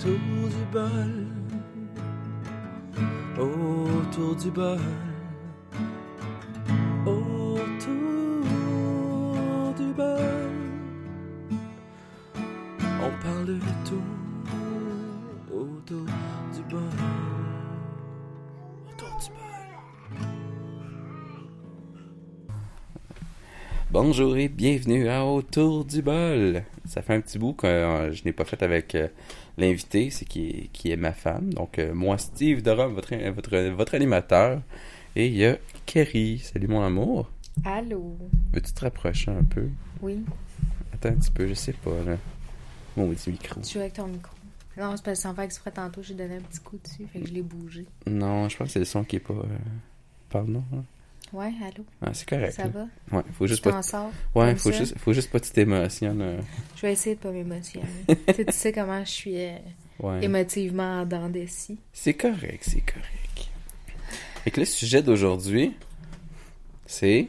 autour du bol, autour du bol, autour du bol. On parle de tout autour du bol, autour du bol. Bonjour et bienvenue à Autour du bol. Ça fait un petit bout que euh, je n'ai pas fait avec euh, l'invité, c'est qui est, qui est ma femme. Donc euh, moi, Steve Dorum, votre, votre, votre animateur. Et il y a Kerry. Salut mon amour. Allô? Veux-tu te rapprocher un peu? Oui, Attends un petit peu, je sais pas là. Mon petit micro. tu joues avec ton micro. Non, c'est parce que sans faire exprès tantôt, j'ai donné un petit coup dessus, fait que je l'ai bougé. Non, je pense que c'est le son qui est pas. Pardon. Hein? Ouais, allô? Ah, c'est correct. Ça là. va? Ouais, faut juste tu pas. t'en sors? Ouais, faut ça? juste, faut juste pas que tu t'émotionnes. euh. Je vais essayer de pas m'émotionner. tu, sais, tu sais comment je suis euh, Ouais. émotivement en dents de scie. C'est correct, c'est correct. Et que le sujet d'aujourd'hui, c'est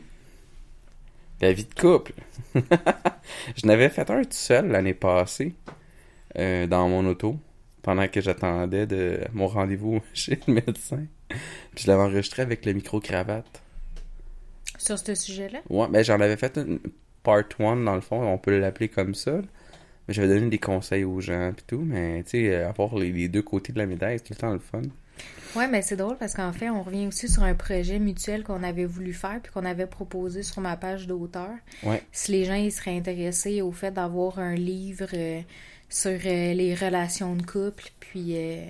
la vie de couple. je n'avais fait un tout seul l'année passée euh, dans mon auto pendant que j'attendais de mon rendez-vous chez le médecin. Puis je l'avais enregistré avec le micro-cravate. Sur ce sujet-là? Ouais, mais j'en avais fait une part one dans le fond, on peut l'appeler comme ça. Mais j'avais donné des conseils aux gens puis tout, mais tu sais, avoir les, les deux côtés de la médaille, c'est tout le temps le fun. Ouais, mais c'est drôle parce qu'en fait, on revient aussi sur un projet mutuel qu'on avait voulu faire puis qu'on avait proposé sur ma page d'auteur. Ouais. Si les gens ils seraient intéressés au fait d'avoir un livre euh, sur euh, les relations de couple, puis euh,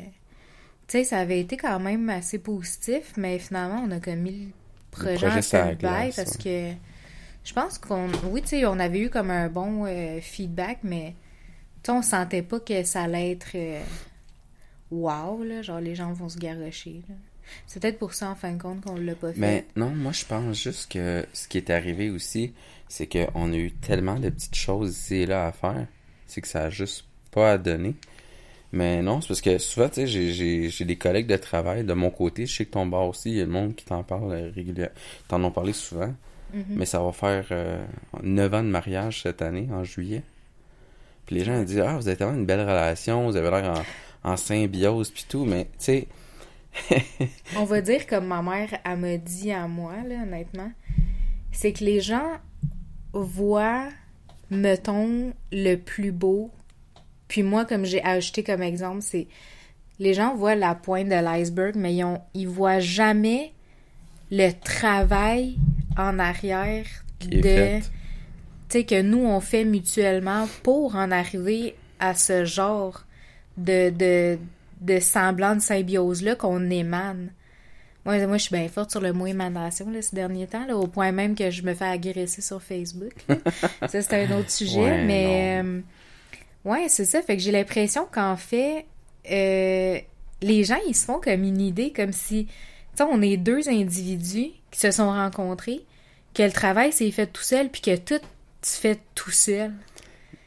tu sais, ça avait été quand même assez positif, mais finalement, on a comme mis le projet, en stand-by parce que je pense qu'on, oui, tu sais, on avait eu comme un bon euh, feedback, mais on sentait pas que ça allait être euh, wow, là, genre les gens vont se garrocher. C'est peut-être pour ça, en fin de compte, qu'on l'a pas fait. Mais non, moi je pense juste que ce qui est arrivé aussi, c'est qu'on a eu tellement de petites choses ici et là à faire, c'est que ça a juste pas à donner. Mais non, c'est parce que souvent, tu sais, j'ai- des collègues de travail de mon côté, je sais que ton bar aussi, il y a le monde qui t'en parle euh, régulièrement, t'en ont parlé souvent, Mhm. mais ça va faire euh, 9 ans de mariage cette année, en juillet. Puis les gens ils disent, ah, vous avez tellement une belle relation, vous avez l'air en, en symbiose, puis tout, mais tu sais, On va dire comme ma mère elle m'a dit à moi, là, honnêtement, c'est que les gens voient, mettons, le plus beau. Puis moi, comme j'ai ajouté comme exemple, c'est les gens voient la pointe de l'iceberg, mais ils, ont, ils voient jamais le travail en arrière de tu sais, que nous, on fait mutuellement pour en arriver à ce genre de, de, de semblant de symbiose-là qu'on émane. Moi, moi, je suis bien forte sur le mot émanation là, ces derniers temps, là, au point même que je me fais agresser sur Facebook. ça, c'est un autre sujet, Ouais, mais... ouais, c'est ça. Fait que j'ai l'impression qu'en fait, euh, les gens, ils se font comme une idée, comme si... Tu sais, on est deux individus qui se sont rencontrés, que le travail s'est fait tout seul, puis que tout se fait tout seul.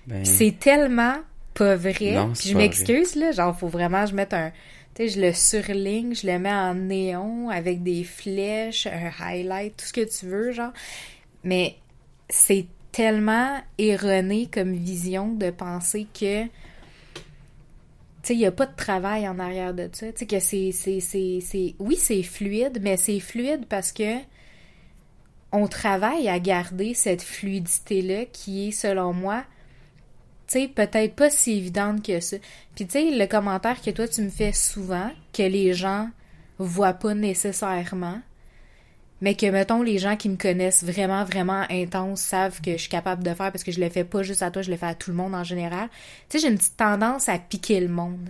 Ben, c'est tellement pas vrai. Non, Puis je m'excuse, là. Genre, faut vraiment je mette un. Tu sais, je le surligne, je le mets en néon avec des flèches, un highlight, tout ce que tu veux, genre. Mais c'est tellement erroné comme vision de penser que. Tu sais, il n'y a pas de travail en arrière de ça. Tu que c'est. c'est, c'est, c'est... Oui, c'est fluide, mais c'est fluide parce que on travaille à garder cette fluidité-là qui est, selon moi, tu sais, peut-être pas si évidente que ça. Puis tu sais, le commentaire que toi tu me fais souvent, que les gens voient pas nécessairement, mais que, mettons, les gens qui me connaissent vraiment, vraiment intense savent que je suis capable de faire parce que je le fais pas juste à toi, je le fais à tout le monde en général. Tu sais, j'ai une petite tendance à piquer le monde.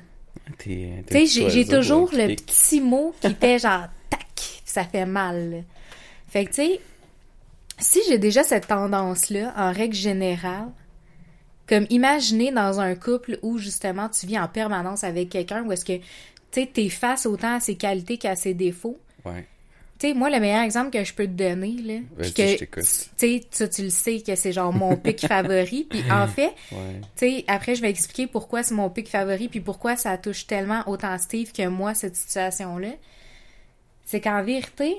Tu sais, j'ai toujours le petit mot qui fait genre tac, ça fait mal. Fait que tu sais, si j'ai déjà cette tendance-là, en règle générale, comme imaginer dans un couple où justement tu vis en permanence avec quelqu'un où est-ce que tu sais, t'es face autant à ses qualités qu'à ses défauts. Ouais. Tu sais, moi, le meilleur exemple que je peux te donner, là, puis que, tu sais, tu le sais que c'est genre mon pic favori, puis en fait, Ouais. tu sais, après, je vais expliquer pourquoi c'est mon pic favori, puis pourquoi ça touche tellement autant Steve que moi, cette situation-là. C'est qu'en vérité,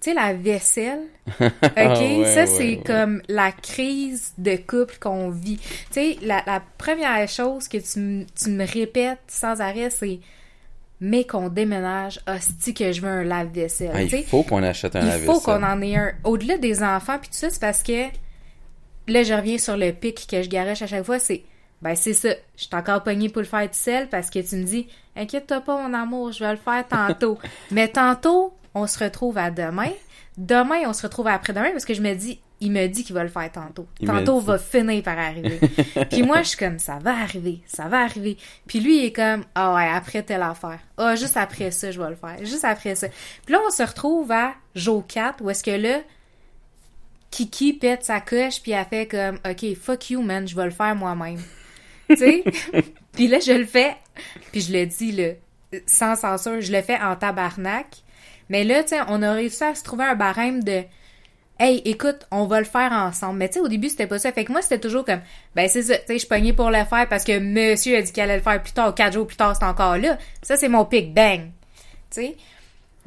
tu sais, la vaisselle, OK? Ah ouais, ça, c'est ouais. comme la crise de couple qu'on vit. Tu sais, la, la première chose que tu me répètes sans arrêt, c'est mais qu'on déménage, hostie que je veux un lave-vaisselle. Ah, il faut qu'on achète un Il lave faut qu'on en ait un. Au-delà des enfants, puis tout ça, c'est parce que là, je reviens sur le pic que je garoche à chaque fois, c'est ben c'est ça. Je suis encore pognée pour le faire tout seul parce que tu me dis Inquiète-toi pas, mon amour, je vais le faire tantôt. Mais tantôt, on se retrouve à demain. Demain, on se retrouve après-demain parce que je me dis il me dit qu'il va le faire tantôt. Il tantôt va finir par arriver. Puis moi, je suis comme ça va arriver, ça va arriver. Puis lui, il est comme ah ouais, après telle affaire. Ah, juste après ça, je vais le faire. Juste après ça. Puis là, on se retrouve à Joe 4 où est-ce que là, Kiki pète sa coche puis elle fait comme OK, fuck you man, je vais le faire moi-même. tu sais? puis là je le fais puis je le dis là sans censure, je le fais en tabarnak. Mais là, tu sais, on a réussi à se trouver un barème de Hey, écoute, on va le faire ensemble. Mais tu sais, au début, c'était pas ça. Fait que moi, c'était toujours comme, ben c'est ça, tu sais, je pognée pour le faire parce que monsieur a dit qu'il allait le faire plus tard. Quatre jours plus tard, c'est encore là. Ça, c'est mon pic, bang. Tu sais?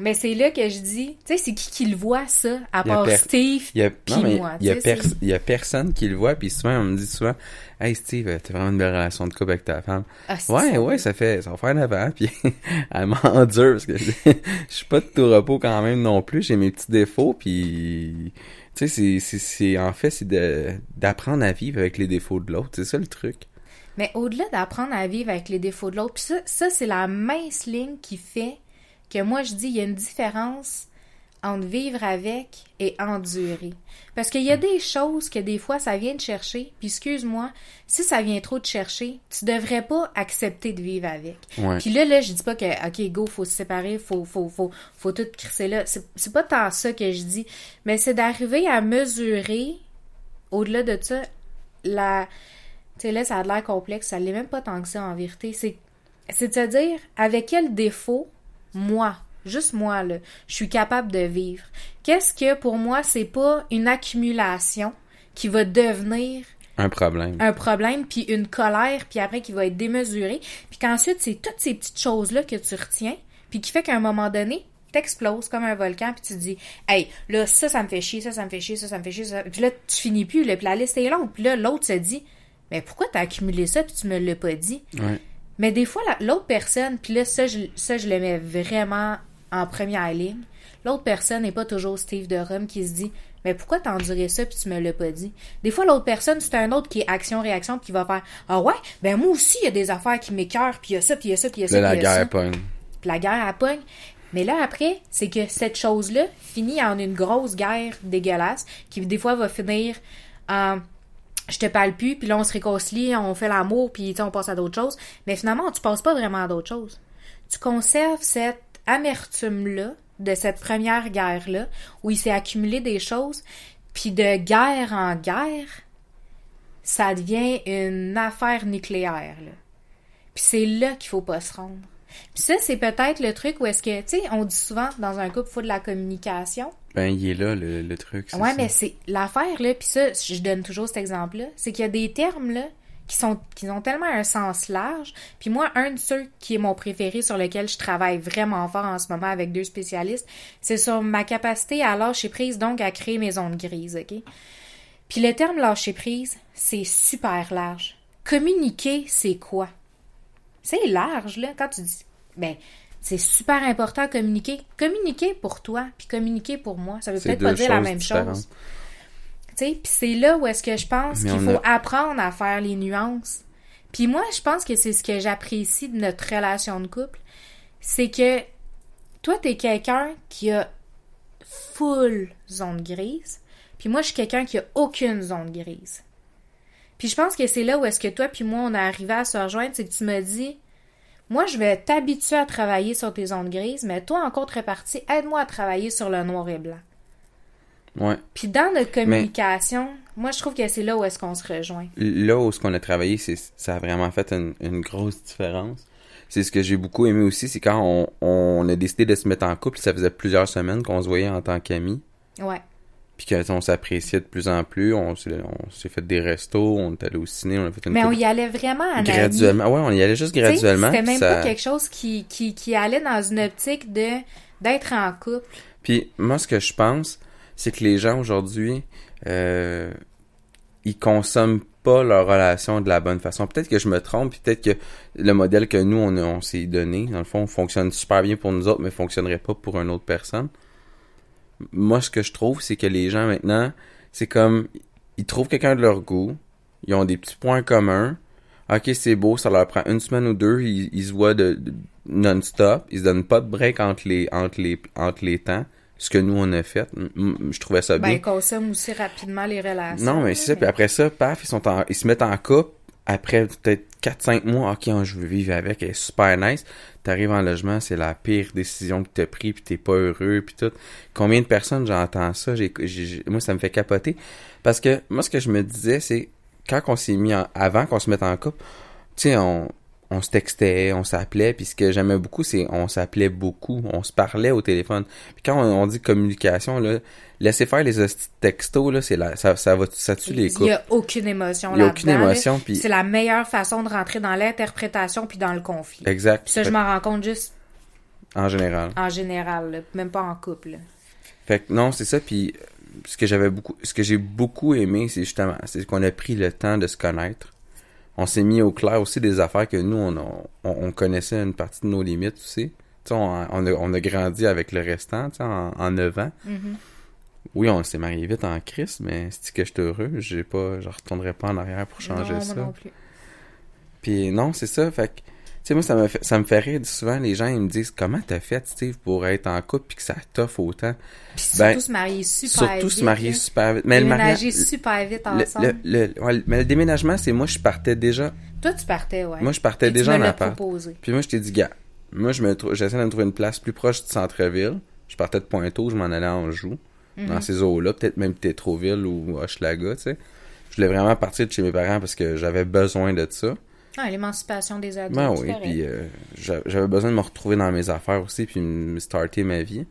Mais c'est là que je dis, tu sais, c'est qui qui le voit, ça, à part Steve Il y a, pis non, mais moi, il y a, il y personne qui le voit, puis souvent, on me dit souvent, Hey Steve, t'as vraiment une belle relation de couple avec ta femme. Ah, Ouais, ça. ouais, ça fait, ça va faire 9 ans, puis elle m'endure, parce que je je suis pas de tout repos quand même non plus, j'ai mes petits défauts, puis tu sais, c'est, en fait, c'est d'apprendre à vivre avec les défauts de l'autre, c'est ça le truc. Mais au-delà d'apprendre à vivre avec les défauts de l'autre, ça, ça c'est la mince ligne qui fait que moi je dis il y a une différence entre vivre avec et endurer. Parce qu'il y a des choses que des fois ça vient te chercher, puis excuse-moi, si ça vient trop te chercher, tu devrais pas accepter de vivre avec. Ouais. Puis là, là, je dis pas que, OK, go, faut se séparer, faut, faut, faut, faut tout crisser là. C'est pas tant ça que je dis. Mais c'est d'arriver à mesurer, au-delà de ça, la. Tu sais, là, ça a l'air complexe. Ça l'est même pas tant que ça, en vérité. C'est c'est de se dire, avec quel défaut, moi, juste moi, là, je suis capable de vivre. Qu'est-ce que, pour moi, c'est pas une accumulation qui va devenir Un problème. un problème, puis une colère, puis après qui va être démesurée, puis qu'ensuite, c'est toutes ces petites choses-là que tu retiens, puis qui fait qu'à un moment donné, t'exploses comme un volcan, puis tu te dis, hey, là, ça, ça me fait chier, ça, ça me fait chier, ça, ça me fait chier, ça. Puis là, tu finis plus, là, puis la liste est longue, puis là, l'autre se dit, mais pourquoi t'as accumulé ça, puis tu me l'as pas dit? Ouais. Mais des fois, la- l'autre personne, puis là, ça je, ça, je le mets vraiment en première ligne. L'autre personne n'est pas toujours Steve de Rome qui se dit Mais pourquoi enduré ça puis tu me l'as pas dit? Des fois, l'autre personne, c'est un autre qui est action-réaction puis qui va faire Ah ouais, ben moi aussi, il y a des affaires qui m'écœurent, puis il y a ça, puis il y a ça, puis il y a ça, la guerre pogne. Puis la guerre, elle pogne. Mais là, après, c'est que cette chose-là finit en une grosse guerre dégueulasse qui, des fois, va finir en je te parle plus, puis là, on se réconcilie, on fait l'amour, puis on passe à d'autres choses. Mais finalement, tu passes pas vraiment à d'autres choses. Tu conserves cette amertume-là de cette première guerre-là, où il s'est accumulé des choses, puis de guerre en guerre, ça devient une affaire nucléaire, là. Puis c'est là qu'il faut pas se rendre. Puis ça, c'est peut-être le truc où est-ce que, tu sais, on dit souvent dans un couple, il faut de la communication. Ben, il est là, le, le truc. Ouais, ça. mais c'est l'affaire, là, puis ça, je donne toujours cet exemple-là, c'est qu'il y a des termes, là, qui sont qui ont tellement un sens large. Puis moi, un de ceux qui est mon préféré sur lequel je travaille vraiment fort en ce moment avec deux spécialistes, c'est sur ma capacité à lâcher prise, donc à créer mes zones grises, OK? Puis le terme lâcher prise, c'est super large. Communiquer, c'est quoi? C'est large, là, quand tu dis. Ben, c'est super important de communiquer. Communiquer pour toi, puis communiquer pour moi. Ça veut peut-être pas dire la même différentes. chose. Tu sais, puis c'est là où est-ce que je pense qu'il faut apprendre à faire les nuances. Puis moi, je pense que c'est ce que j'apprécie de notre relation de couple. C'est que toi, t'es quelqu'un qui a full zone grise. Puis moi, je suis quelqu'un qui a aucune zone grise. Puis je pense que c'est là où est-ce que toi puis moi, on est arrivé à se rejoindre, c'est que tu me dis, moi, je vais t'habituer à travailler sur tes zones grises, mais toi, en contrepartie, aide-moi à travailler sur le noir et blanc. Ouais. Puis dans notre communication, moi, je trouve que c'est là où est-ce qu'on se rejoint. Là où ce qu'on a travaillé, c'est ça a vraiment fait une, une grosse différence. C'est ce que j'ai beaucoup aimé aussi, c'est quand on, on a décidé de se mettre en couple, ça faisait plusieurs semaines qu'on se voyait en tant qu'amis, Ouais. Puis qu'on s'appréciait de plus en plus, on s'est fait des restos, on est allé au ciné, on a fait une Mais on y allait vraiment en ami. graduellement. Ouais, on y allait juste graduellement. C'était même ça- pas quelque chose qui, qui, qui allait dans une optique de d'être en couple. Puis moi, ce que je pense, c'est que les gens aujourd'hui, euh, ils consomment pas leur relation de la bonne façon. Peut-être que je me trompe, puis peut-être que le modèle que nous, on, on s'est donné, dans le fond, fonctionne super bien pour nous autres, mais fonctionnerait pas pour une autre personne. Moi, ce que je trouve, c'est que les gens maintenant, c'est comme, ils trouvent quelqu'un de leur goût, ils ont des petits points communs, ok, c'est beau, ça leur prend une semaine ou deux, ils, ils se voient de, de non-stop, ils se donnent pas de break entre les, entre les, entre les temps, ce que nous on a fait. Je trouvais ça Ben, bien. ils consomment aussi rapidement les relations. Non, mais c'est ça. Puis après ça, paf, ils sont en, ils se mettent en couple. Après peut-être 4-5 mois, ok, je veux vivre avec, elle est super nice. T'arrives en logement, c'est la pire décision que t'as pris, puis t'es pas heureux, puis tout. Combien de personnes j'entends ça? J'ai- moi, ça me fait capoter. Parce que moi, ce que je me disais, c'est quand on s'est mis en, avant qu'on se mette en couple, tu sais, on, on se textait, on s'appelait, puis ce que j'aimais beaucoup, c'est on s'appelait beaucoup, on se parlait au téléphone. Puis quand on, on dit communication, là, laissez faire les textos, là, c'est la, ça, ça va, ça tue les Il couples. y a aucune émotion Il là-dedans. aucune émotion, puis- C'est la meilleure façon de rentrer dans l'interprétation puis dans le conflit. Exact. Puis ça, je m'en rends compte juste en général. en général, là, même pas en couple. là. Fait que non, c'est ça. Puis ce que j'avais beaucoup, ce que j'ai beaucoup aimé, c'est justement, c'est qu'on a pris le temps de se connaître. On s'est mis au clair aussi des affaires que nous, on, a- on, on connaissait une partie de nos limites aussi. On, on a, on a grandi avec le restant, en, en 9 ans. Mhm. Oui, on s'est marié vite en Christ, mais c'est que je suis heureux? J'ai pas, je retournerai pas en arrière pour changer non, ça. non plus. Puis non, c'est ça. Fait que, sais, moi, ça me fait, ça me fait rire. Souvent, les gens, ils me disent, comment t'as fait, Steve, pour être en couple puis que ça t'offre autant? Puis Ben, surtout se marier super Surtout vite. se marier super vite. Mais le mariage, super vite le, ensemble. le, le- ouais, mais le déménagement, c'est moi, je partais déjà. Toi, tu partais, ouais. Moi, je partais Et déjà tu en me appart. proposé. Puis moi, je t'ai dit, gars, moi, je me j'essaie de me trouver une place plus proche du centre-ville. Je partais de Pointeau, je m'en allais à Anjou, Mhm. dans ces eaux-là, peut-être même Tétroville ou Hochelaga, tu sais. Je voulais vraiment partir de chez mes parents parce que j'avais besoin de ça. Ah, l'émancipation des adultes. Ben oui, puis euh, j'a- j'avais besoin de me retrouver dans mes affaires aussi, puis me starter ma vie.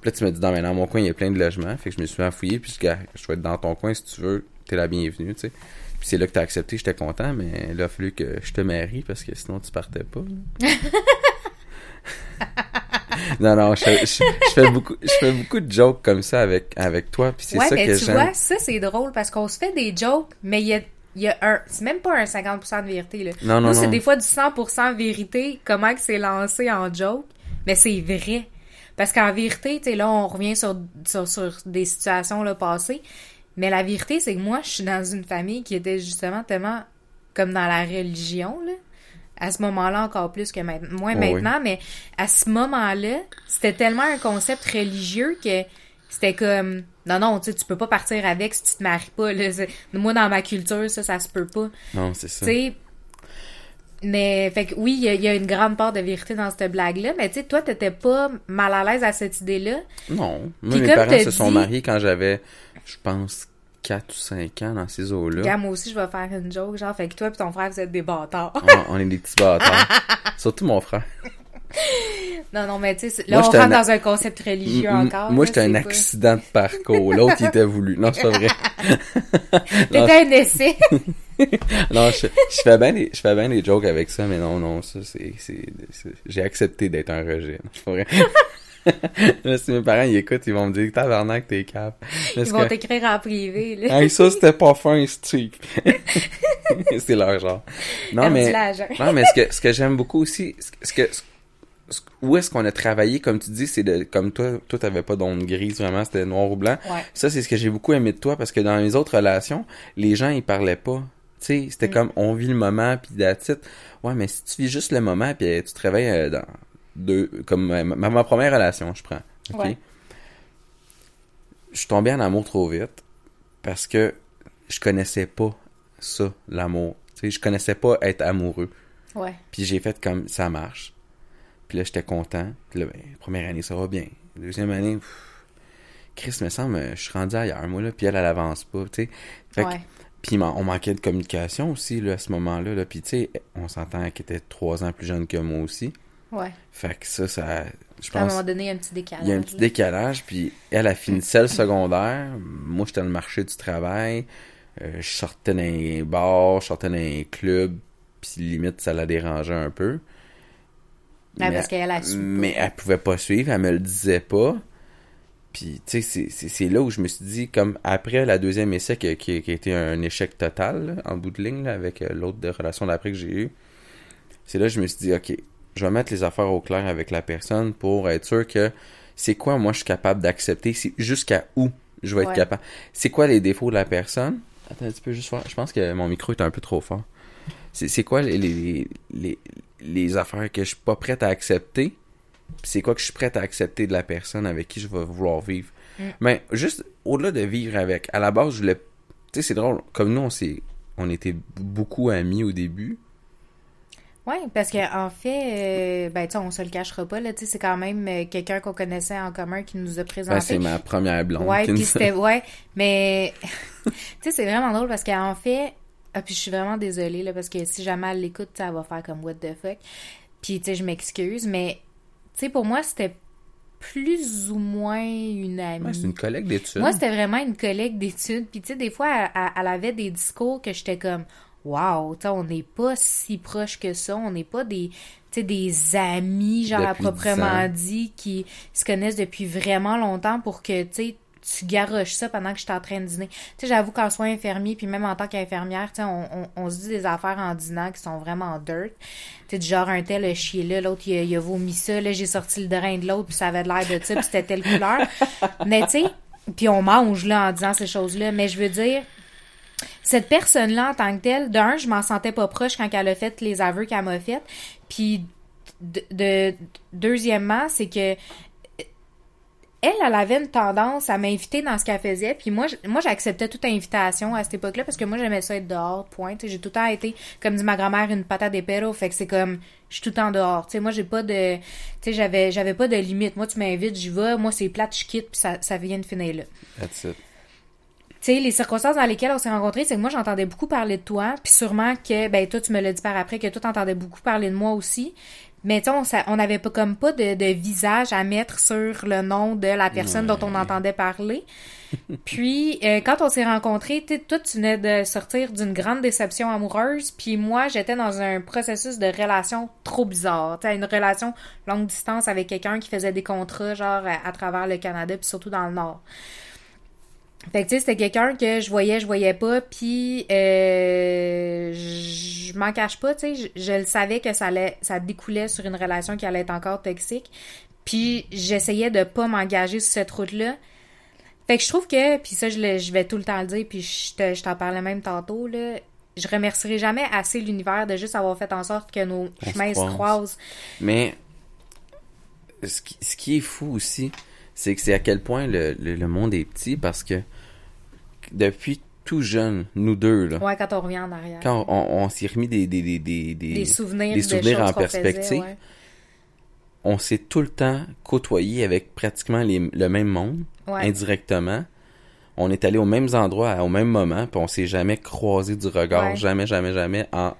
Puis là, tu me dis, dans, dans mon coin, il y a plein de logements, fait que je me suis affouillé, puis je je vais être dans ton coin si tu veux, t'es la bienvenue, tu sais. Puis c'est là que t'as accepté, j'étais content, mais il a fallu que je te marie, parce que sinon tu partais pas. là. non, non, je, je- je fais beaucoup, je fais beaucoup de jokes comme ça avec, avec toi, puis c'est ouais, ça mais que tu j'aime. vois, ça, c'est drôle parce qu'on se fait des jokes, mais il y a, il y a un. C'est même pas un 50% de vérité, là. Non, non, Nous, c'est des fois du 100% vérité, comment que c'est lancé en joke, mais c'est vrai. Parce qu'en vérité, tu sais, là, on revient sur, sur, sur des situations là, passées, mais la vérité, c'est que moi, je suis dans une famille qui était justement tellement comme dans la religion, là. À ce moment-là, encore plus que maintenant. Moins oui. maintenant, mais à ce moment-là, c'était tellement un concept religieux que c'était comme non non tu tu peux pas partir avec si tu te maries pas là. Moi dans ma culture ça ça se peut pas Non, c'est ça. mais fait que oui il y, a- il y a une grande part de vérité dans cette blague là mais tu sais toi t'étais pas mal à l'aise à cette idée là Non. Moi, Puis mes parents se sont mariés quand j'avais, je pense, 4 ou 5 ans dans ces eaux-là. Moi aussi je vais faire une joke genre fait que toi et ton frère vous êtes des bâtards on, on est des petits bâtards. Surtout mon frère. non non mais tu sais là Moi, on rentre un- dans un concept religieux M- encore Moi, j'étais un pas- accident de parcours. L'autre, il était voulu. Non, c'est pas vrai. T'étais un essai non, je, je fais bien des, je fais bien des jokes avec ça, mais non, non, ça, c'est, j'ai accepté d'être un rejet. C'est pas vrai. Là, si mes parents, ils écoutent, ils vont me dire, tabarnak, t'es cap. ils vont t'écrire en privé là Hey, ça, c'était pas fin, Steve. c'est leur genre. Non, mais, non, mais ce que, ce que j'aime beaucoup aussi, ce que, ce- où est-ce qu'on a travaillé, comme tu dis, c'est de, comme toi, toi, t'avais pas d'onde grise, vraiment, c'était noir ou blanc. ouais Ça, c'est ce que j'ai beaucoup aimé de toi, parce que dans les autres relations, les gens, ils parlaient pas. Tu sais, c'était Mm. comme, on vit le moment, puis it. Ouais, mais si tu vis juste le moment, puis euh, tu te réveilles euh, dans deux, comme euh, ma, ma première relation, je prends. OK? Ouais. Je suis tombé en amour trop vite, parce que je connaissais pas ça, l'amour. Tu sais, je connaissais pas être amoureux. ouais Puis j'ai fait comme ça marche. Puis là, j'étais content. Puis là, ben, première année, ça va bien. Deuxième année, pff, Chris, me semble, euh, je suis rendu ailleurs, moi, là. Puis elle, elle avance pas, tu sais. Ouais Puis on manquait de communication aussi, là, à ce moment-là. Là. Puis tu sais, on s'entend qu'elle était trois ans plus jeune que moi aussi. ouais Fait que ça, ça, je à un moment donné il y a un petit décalage il y a un petit là. décalage. Puis elle a finissait le secondaire. Moi, j'étais dans le marché du travail. Euh, je sortais dans les bars, je sortais dans les clubs. Puis limite, ça la dérangeait un peu. Ouais, parce qu'elle a su. Mais elle pouvait pas suivre, elle me le disait pas. Puis, tu sais, c'est là où je me suis dit, comme après la deuxième essai qui, qui, a été un échec total, là, en bout de ligne, là, avec euh, l'autre de relation d'après que j'ai eu, c'est là que je me suis dit, OK, je vais mettre les affaires au clair avec la personne pour être sûr que c'est quoi moi je suis capable d'accepter, jusqu'à où je vais être capable. C'est quoi les défauts de la personne? Attends un petit peu juste voir. Je pense que mon micro est un peu trop fort. C'est quoi les, les, les, les affaires que je suis pas prête à accepter? C'est quoi que je suis prête à accepter de la personne avec qui je vais vouloir vivre? Mm. Mais juste au-delà de vivre avec, à la base, je voulais. Tu sais, c'est drôle. Comme nous, on s'est. On était beaucoup amis au début. Oui, parce que en fait, euh, ben tu on se le cachera pas là, tu c'est quand même euh, quelqu'un qu'on connaissait en commun qui nous a présenté. Ben, c'est ma première blonde. Ouais, puis c'était ouais, mais tu sais c'est vraiment drôle parce qu'en fait, ah, puis je suis vraiment désolée là parce que si jamais elle l'écoute, elle va faire comme what the fuck. Puis tu sais je m'excuse, mais tu sais pour moi c'était plus ou moins une amie. Ouais, c'est une collègue d'études. Moi, c'était vraiment une collègue d'études. Puis, tu sais, des fois, elle, avait des discours que j'étais comme, wow, tu sais, on n'est pas si proche que ça. On n'est pas des, tu sais, des amis, genre, à proprement 10 ans. dit, qui se connaissent depuis vraiment longtemps pour que, tu sais, tu garoches ça pendant que je suis en train de dîner. Tu sais, j'avoue qu'en soit infirmier, puis même en tant qu'infirmière, tu sais, on, on, on se dit des affaires en dînant qui sont vraiment dirt. Tu sais, genre, un tel a chié là, l'autre, il, a- il a vomi ça, là, j'ai sorti le drain de l'autre, puis ça avait de l'air de ça, puis c'était telle couleur. Mais tu sais, puis on mange, là, en disant ces choses-là. Mais je veux dire, cette personne-là, en tant que telle, d'un, je m'en sentais pas proche quand elle a fait les aveux qu'elle m'a fait. Puis, de, de- deuxièmement, c'est que elle, elle avait une tendance à m'inviter dans ce qu'elle faisait. Puis moi, moi j'acceptais toute invitation à cette époque-là parce que moi, j'aimais ça être dehors, point. J'ai tout le temps été, comme dit ma grand-mère, une patate des perros. Fait que c'est comme, je suis tout le temps dehors. Tu sais, moi, j'ai pas de, tu sais, j'avais, j'avais pas de limite. Moi, tu m'invites, j'y vais. Moi, c'est plate, je quitte, puis ça, ça vient de finir là That's it. tu sais, les circonstances dans lesquelles on s'est rencontrés, c'est que moi, j'entendais beaucoup parler de toi, puis sûrement que, ben, toi, tu me l'as dit par après, que toi, t'entendais beaucoup parler de moi aussi. Mais tu sais, on, sa- on avait pas comme pas de, de visage à mettre sur le nom de la personne dont on entendait parler. Puis, euh, quand on s'est rencontrés, tu toi, tu venais de sortir d'une grande déception amoureuse, puis moi, j'étais dans un processus de relation trop bizarre. Tu une relation longue distance avec quelqu'un qui faisait des contrats, genre, à, à travers le Canada, puis surtout dans le Nord. Fait que tu sais, c'était quelqu'un que je voyais, je voyais pas, puis euh, je m'en cache pas, tu sais, je, je le savais que ça allait, ça découlait sur une relation qui allait être encore toxique, puis j'essayais de pas m'engager sur cette route-là. Fait que je trouve que, puis ça je, le- je vais tout le temps le dire, puis je te- je t'en parlais même tantôt là, je remercierai jamais assez l'univers de juste avoir fait en sorte que nos On chemins se croise. croisent. Mais ce qui, ce qui est fou aussi, c'est que c'est à quel point le, le, le monde est petit parce que depuis tout jeune, nous deux, là, Ouais, quand on revient en arrière. quand on, on s'est remis des, des, des, des, des- souvenirs, des de souvenirs en faisait, perspective, ouais. on s'est tout le temps côtoyé avec pratiquement les- le même monde, Ouais. indirectement. On est allé aux mêmes endroits au même moment, puis on s'est jamais croisé du regard, Ouais. jamais, jamais, jamais en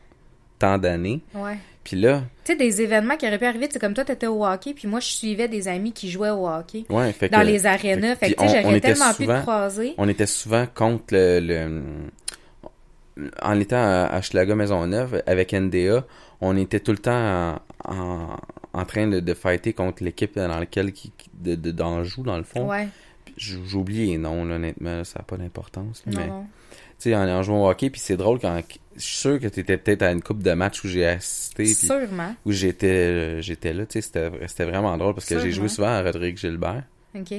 tant d'années. Ouais. Puis là, Tu sais, des événements qui auraient pu arriver, c'est comme toi, t'étais au hockey, puis moi, je suivais des amis qui jouaient au hockey ouais, fait dans que- les arénas. Fait que, tu sais, j'aurais tellement pu te croiser. on était souvent contre le, le- en étant à, Schlager Maisonneuve avec NDA, on était tout le temps en, en, en train de, de fighter contre l'équipe dans laquelle qui, de, d'Anjou dans le fond. Ouais, J'oublie les noms là, honnêtement, ça n'a pas d'importance. mais non. Tu sais en, en jouant au hockey puis c'est drôle quand je suis sûr que tu étais peut-être à une coupe de matchs où j'ai assisté puis Sûrement. où j'étais euh, j'étais là, tu sais c'était vraiment drôle parce que j'ai joué souvent à Rodrigue Gilbert. OK.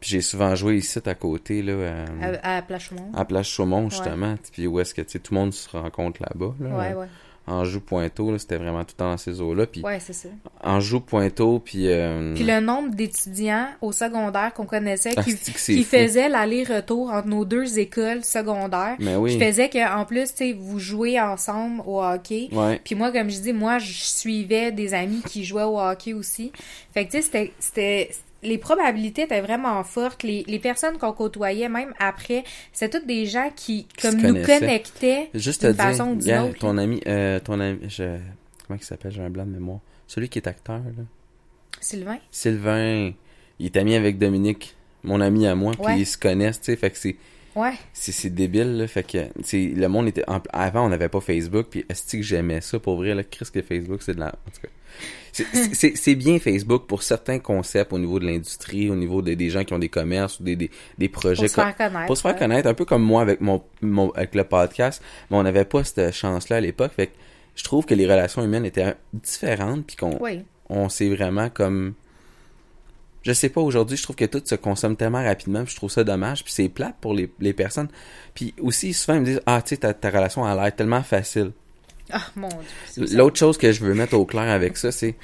Puis j'ai souvent joué ici à côté là euh, À, à Plachemont. à Place Chaumont, justement. Puis où est-ce que, tu sais, tout le monde se rencontre là-bas. Là. Ouais, ouais. Anjou, Pointeau, c'était vraiment tout dans ces eaux-là. Puis Ouais, c'est ça. Anjou, Pointeau, puis... Euh... Puis le nombre d'étudiants au secondaire qu'on connaissait Ah, qui, fou? faisaient l'aller-retour entre nos deux écoles secondaires. Mais oui. Qui faisait qu'en plus, tu sais, vous jouez ensemble au hockey. Ouais. Puis moi, comme je dis, moi, je suivais des amis qui jouaient au hockey aussi. Fait que, tu sais, c'était... Les probabilités étaient vraiment fortes. Les, les personnes qu'on côtoyait, même après, c'était toutes des gens qui, comme nous connectaient d'une dire, façon ou d'une gars, autre. ton ami, euh, ton ami, je... comment il s'appelle, j'ai un blanc de mémoire. Celui qui est acteur, là. Sylvain? Sylvain, il est ami avec Dominique, mon ami à moi, puis ils se connaissent, tu sais, fait que c'est... Ouais. C'est, c'est débile, là. Fait que, le monde était. avant, on n'avait pas Facebook, puis est-ce que j'aimais ça? Pour vrai, là? Chris que Facebook, c'est de la. En tout cas. C'est- bien Facebook pour certains concepts au niveau de l'industrie, au niveau des- des gens qui ont des commerces ou des, des, des projets. Pour se faire connaître. pour se faire connaître, un peu comme moi avec mon, mon avec le podcast, mais on n'avait pas cette chance-là à l'époque. Fait que je trouve que les relations humaines étaient différentes, puis qu'on Oui. on s'est vraiment comme je sais pas aujourd'hui je trouve que tout se consomme tellement rapidement puis je trouve ça dommage puis c'est plate pour les, les personnes puis aussi souvent ils me disent ah tu sais ta, ta relation a l'air tellement facile Ah, mon Dieu. l'autre chose que je veux mettre au clair avec ça c'est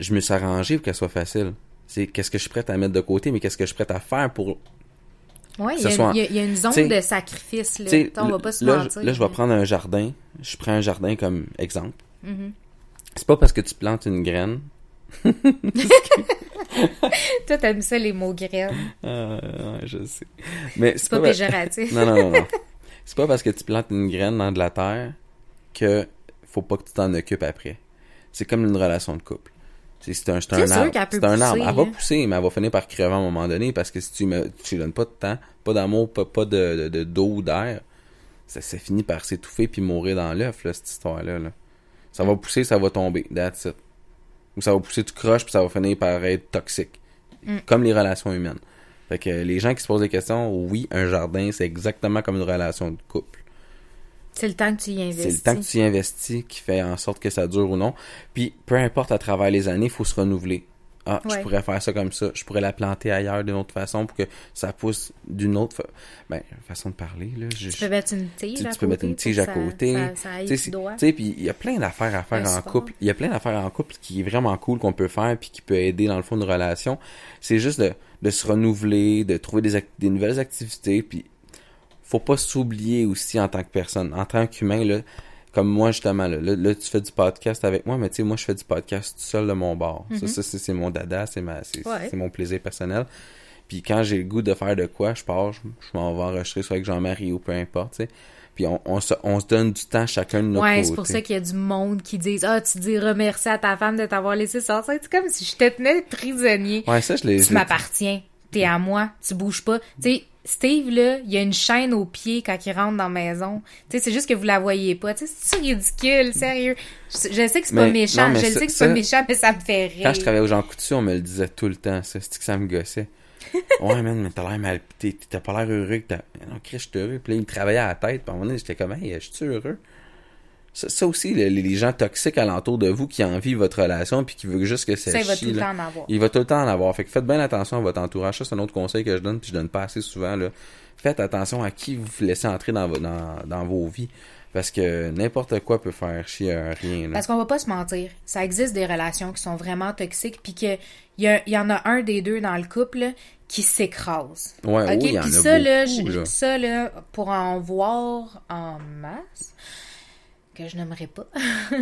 je me suis arrangé pour qu'elle soit facile c'est qu'est-ce que je suis prête à mettre de côté mais qu'est-ce que je suis prête à faire pour que il y, a- soit- y a- il y a une zone de sacrifice, là. on va pas se là, mentir. je- là je vais prendre un jardin je prends un jardin comme exemple Mhm. c'est pas parce que tu plantes une graine Toi, t'aimes ça, les mots graines. euh, je sais mais C'est pas parce- péjoratif. Non, non, non, non. C'est pas parce que tu plantes une graine dans de la terre que faut pas que tu t'en occupes après. C'est comme une relation de couple. C'est un, arbre. C'est un arbre. Elle va pousser, mais elle va finir par crever à un moment donné parce que si tu me, tu lui donnes pas de temps, pas d'amour, pas, pas de, de, de- d'eau ou d'air, ça, ça finit par s'étouffer puis mourir dans l'œuf, cette histoire-là. là. Ça va pousser, ça va tomber. That's it. Ou ça va pousser tout croche puis ça va finir par être toxique. Mm. Comme les relations humaines. Fait que les gens qui se posent des questions, oui, un jardin, c'est exactement comme une relation de couple. C'est le temps que tu y investis. C'est le temps que tu y investis qui fait en sorte que ça dure ou non. Puis, peu importe à travers les années, il faut se renouveler. Ah, je pourrais faire ça comme ça. Je pourrais la planter ailleurs d'une autre façon pour que ça pousse d'une autre fa- ben, façon de parler. Là. Je- Tu peux mettre une tige tu, à tu peux mettre une côté tige à ça- côté. Tu sais, puis il y a plein d'affaires à faire Un en couple. Il y a plein d'affaires en couple qui est vraiment cool qu'on peut faire puis qui peut aider dans le fond de relation. C'est juste de, de se renouveler, de trouver des, des nouvelles activités puis faut pas s'oublier aussi en tant que personne, en tant qu'humain là. Comme moi, justement, là, là, là, tu fais du podcast avec moi, mais tu sais, moi, je fais du podcast tout seul de mon bord. Ça, ça, c'est mon dada, c'est Ouais. mon plaisir personnel. Puis quand j'ai le goût de faire de quoi, je pars, je, je m'en vais enregistrer soit avec Jean-Marie ou peu importe, tu sais. Puis on, on, se, on se donne du temps chacun de notre Ouais, côté. c'est pour ça qu'il y a du monde qui disent Ah, tu dis remercie à ta femme de t'avoir laissé sortir. C'est comme si je te tenais prisonnier. Ouais, ça, je l'ai... tu m'appartiens. T'es à moi. Tu bouges pas. Tu sais, Steve, là, il y a une chaîne au pied quand il rentre dans la maison. Tu sais, c'est juste que vous la voyez pas. Tu sais, c'est ridicule, sérieux. Je, je sais que c'est pas méchant. non, je ça- sais que c'est pas méchant, mais ça me fait rire. Quand je travaillais au Jean Coutu, on me le disait tout le temps, ça. C'est que ça me gossait. ouais, man, mais t'as l'air mal... T'as pas l'air heureux que t'as... Non, Chris, je suis heureux. Puis là, il me travaillait à la tête. Puis à un moment donné, j'étais comme, hey, je suis heureux? Ça, ça aussi, le- les, gens toxiques alentour de vous qui envient votre relation puis qui veulent juste que ça, Ça, il va tout le là. temps en avoir. Il va tout le temps en avoir. Fait que faites bien attention à votre entourage. Ça, c'est un autre conseil que je donne, puis je donne pas assez souvent. Là. Faites attention à qui vous laissez entrer dans, dans, dans vos vies. Parce que n'importe quoi peut faire chier à rien. Là. Parce qu'on va pas se mentir, ça existe des relations qui sont vraiment toxiques, puis que il y, a- y en a un des deux dans le couple là, qui s'écrase. Ouais, Ok, oui, il y en a puis ça là, je- là. ça là, pour en voir en masse, que je n'aimerais pas.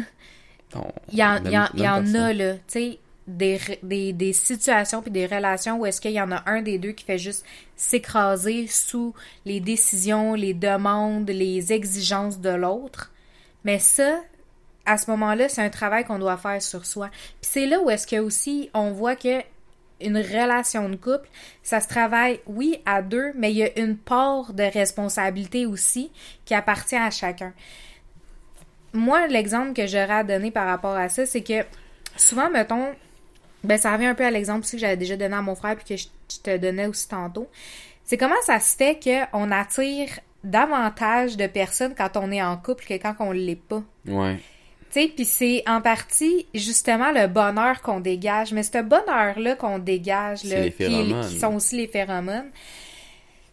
Il y en, on il y en- aime- il y en on aime a, là, tu sais, des, des, des situations puis des relations où est-ce qu'il y en a un des deux qui fait juste s'écraser sous les décisions, les demandes, les exigences de l'autre. Mais ça, à ce moment-là, c'est un travail qu'on doit faire sur soi. Puis c'est là où est-ce que aussi on voit que une relation de couple, ça se travaille, oui, à deux, mais il y a une part de responsabilité aussi qui appartient à chacun moi, l'exemple que j'aurais à donner par rapport à ça, c'est que souvent, mettons, ben ça revient un peu à l'exemple aussi que j'avais déjà donné à mon frère puis que je, je te donnais aussi tantôt. C'est comment ça se fait qu'on attire davantage de personnes quand on est en couple que quand on l'est pas? Ouais. Tu sais, puis c'est en partie justement le bonheur qu'on dégage. Mais ce bonheur-là qu'on dégage, là, qui sont aussi les phéromones,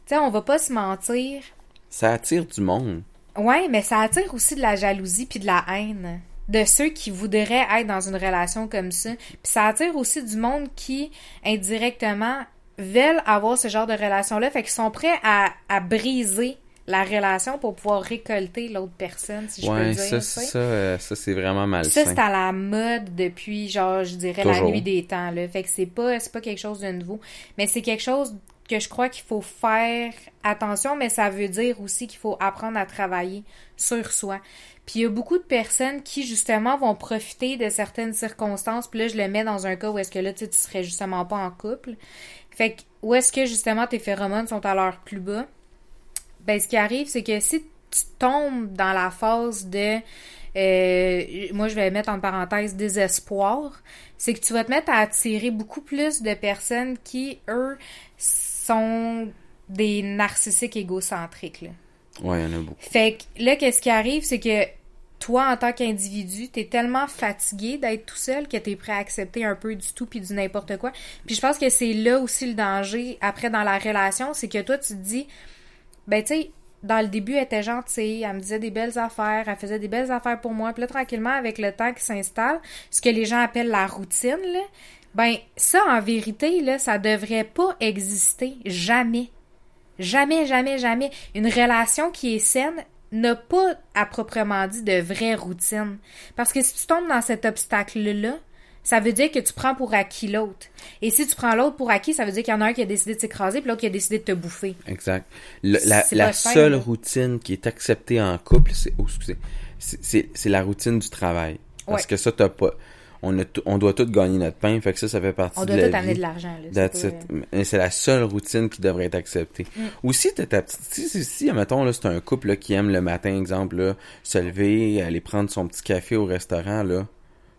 tu sais, on va pas se mentir. Ça attire du monde. Ouais, mais ça attire aussi de la jalousie puis de la haine de ceux qui voudraient être dans une relation comme ça. Puis ça attire aussi du monde qui, indirectement, veulent avoir ce genre de relation-là, fait qu'ils sont prêts à, à briser la relation pour pouvoir récolter l'autre personne, si je peux ouais, dire. ça, ça, euh, ça c'est vraiment Ça, malsain. c'est à la mode depuis, genre, je dirais, la nuit des temps, là. Fait que c'est pas, c'est pas quelque chose de nouveau. Mais c'est quelque chose que je crois qu'il faut faire attention, mais ça veut dire aussi qu'il faut apprendre à travailler sur soi. Puis il y a beaucoup de personnes qui, justement, vont profiter de certaines circonstances. Puis là, je le mets dans un cas où est-ce que là, tu sais, tu serais justement pas en couple. Fait que, où est-ce que, justement, tes phéromones sont à leur plus bas? Ben, ce qui arrive, c'est que si tu tombes dans la phase de euh, moi je vais mettre en parenthèse désespoir, c'est que tu vas te mettre à attirer beaucoup plus de personnes qui, eux, sont des narcissiques égocentriques. Là. Ouais, il y en a beaucoup. Fait que là, qu'est-ce qui arrive, c'est que toi, en tant qu'individu, t'es tellement fatigué d'être tout seul que t'es prêt à accepter un peu du tout puis du n'importe quoi. Puis je pense que c'est là aussi le danger après dans la relation, c'est que toi, tu te dis, ben tu sais, dans le début, elle était gentille, elle me disait des belles affaires, elle faisait des belles affaires pour moi. Puis là, tranquillement, avec le temps qui s'installe, ce que les gens appellent la routine, là, ben ça, en vérité, là, ça devrait pas exister. Jamais. Jamais, jamais, jamais. Une relation qui est saine n'a pas, à proprement dit, de vraie routine. Parce que si tu tombes dans cet obstacle-là, ça veut dire que tu prends pour acquis l'autre. Et si tu prends l'autre pour acquis, ça veut dire qu'il y en a un qui a décidé de s'écraser, puis l'autre qui a décidé de te bouffer. Exact. Le- la seule routine qui est acceptée en couple, c'est oh, c'est- la routine du travail. Parce Ouais. que ça, t'as pas. On, a on doit tous gagner notre pain, fait que ça, ça fait partie On de doit la tout amener vie. de l'argent. C'est euh, c'est la seule routine qui devrait être acceptée. Mm. Aussi, t'as ta petite... Si, si, si, mettons, là, c'est un couple là, qui aime le matin, exemple, là, se lever, aller prendre son petit café au restaurant, là.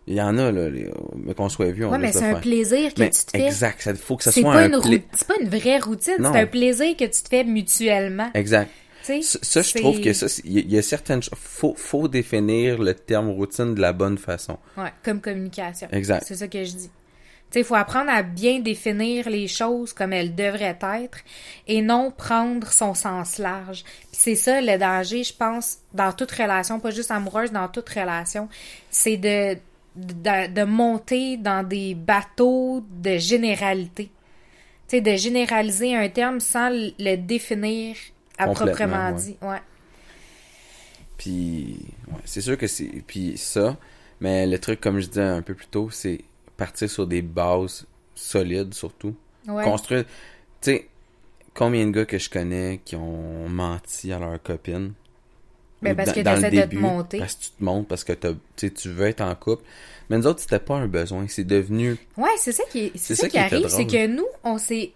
Il y en a, là, les- mais qu'on soit on Ouais, mais c'est un faire. plaisir que Mais tu te fais. exact, ça faut que ça soit pas, un pla- c'est pas une vraie routine, c'est un plaisir que tu te fais mutuellement. Exact. Ça, je trouve que ça, il y, a- certaines choses. Faut, faut définir le terme routine de la bonne façon. Ouais, comme communication. Exact. C'est ça que je dis. Tu sais, il faut apprendre à bien définir les choses comme elles devraient être et non prendre son sens large. Puis c'est ça le danger, je pense, dans toute relation, pas juste amoureuse, dans toute relation, c'est de, de, de monter dans des bateaux de généralité. Tu sais, de généraliser un terme sans le définir à proprement ouais. dit. Ouais. Puis, ouais, c'est sûr que c'est. Puis ça, mais le truc, comme je disais un peu plus tôt, c'est partir sur des bases solides, surtout. Ouais. Construire. Tu sais, combien de gars que je connais qui ont menti à leur copine? Ben, parce que t'essaies de te monter. Parce que tu te montes, parce que t'as- tu veux être en couple. Mais nous autres, c'était pas un besoin. C'est devenu. Ouais, c'est ça qui, est- C'est ça ça qui arrive, c'est que nous, on s'est.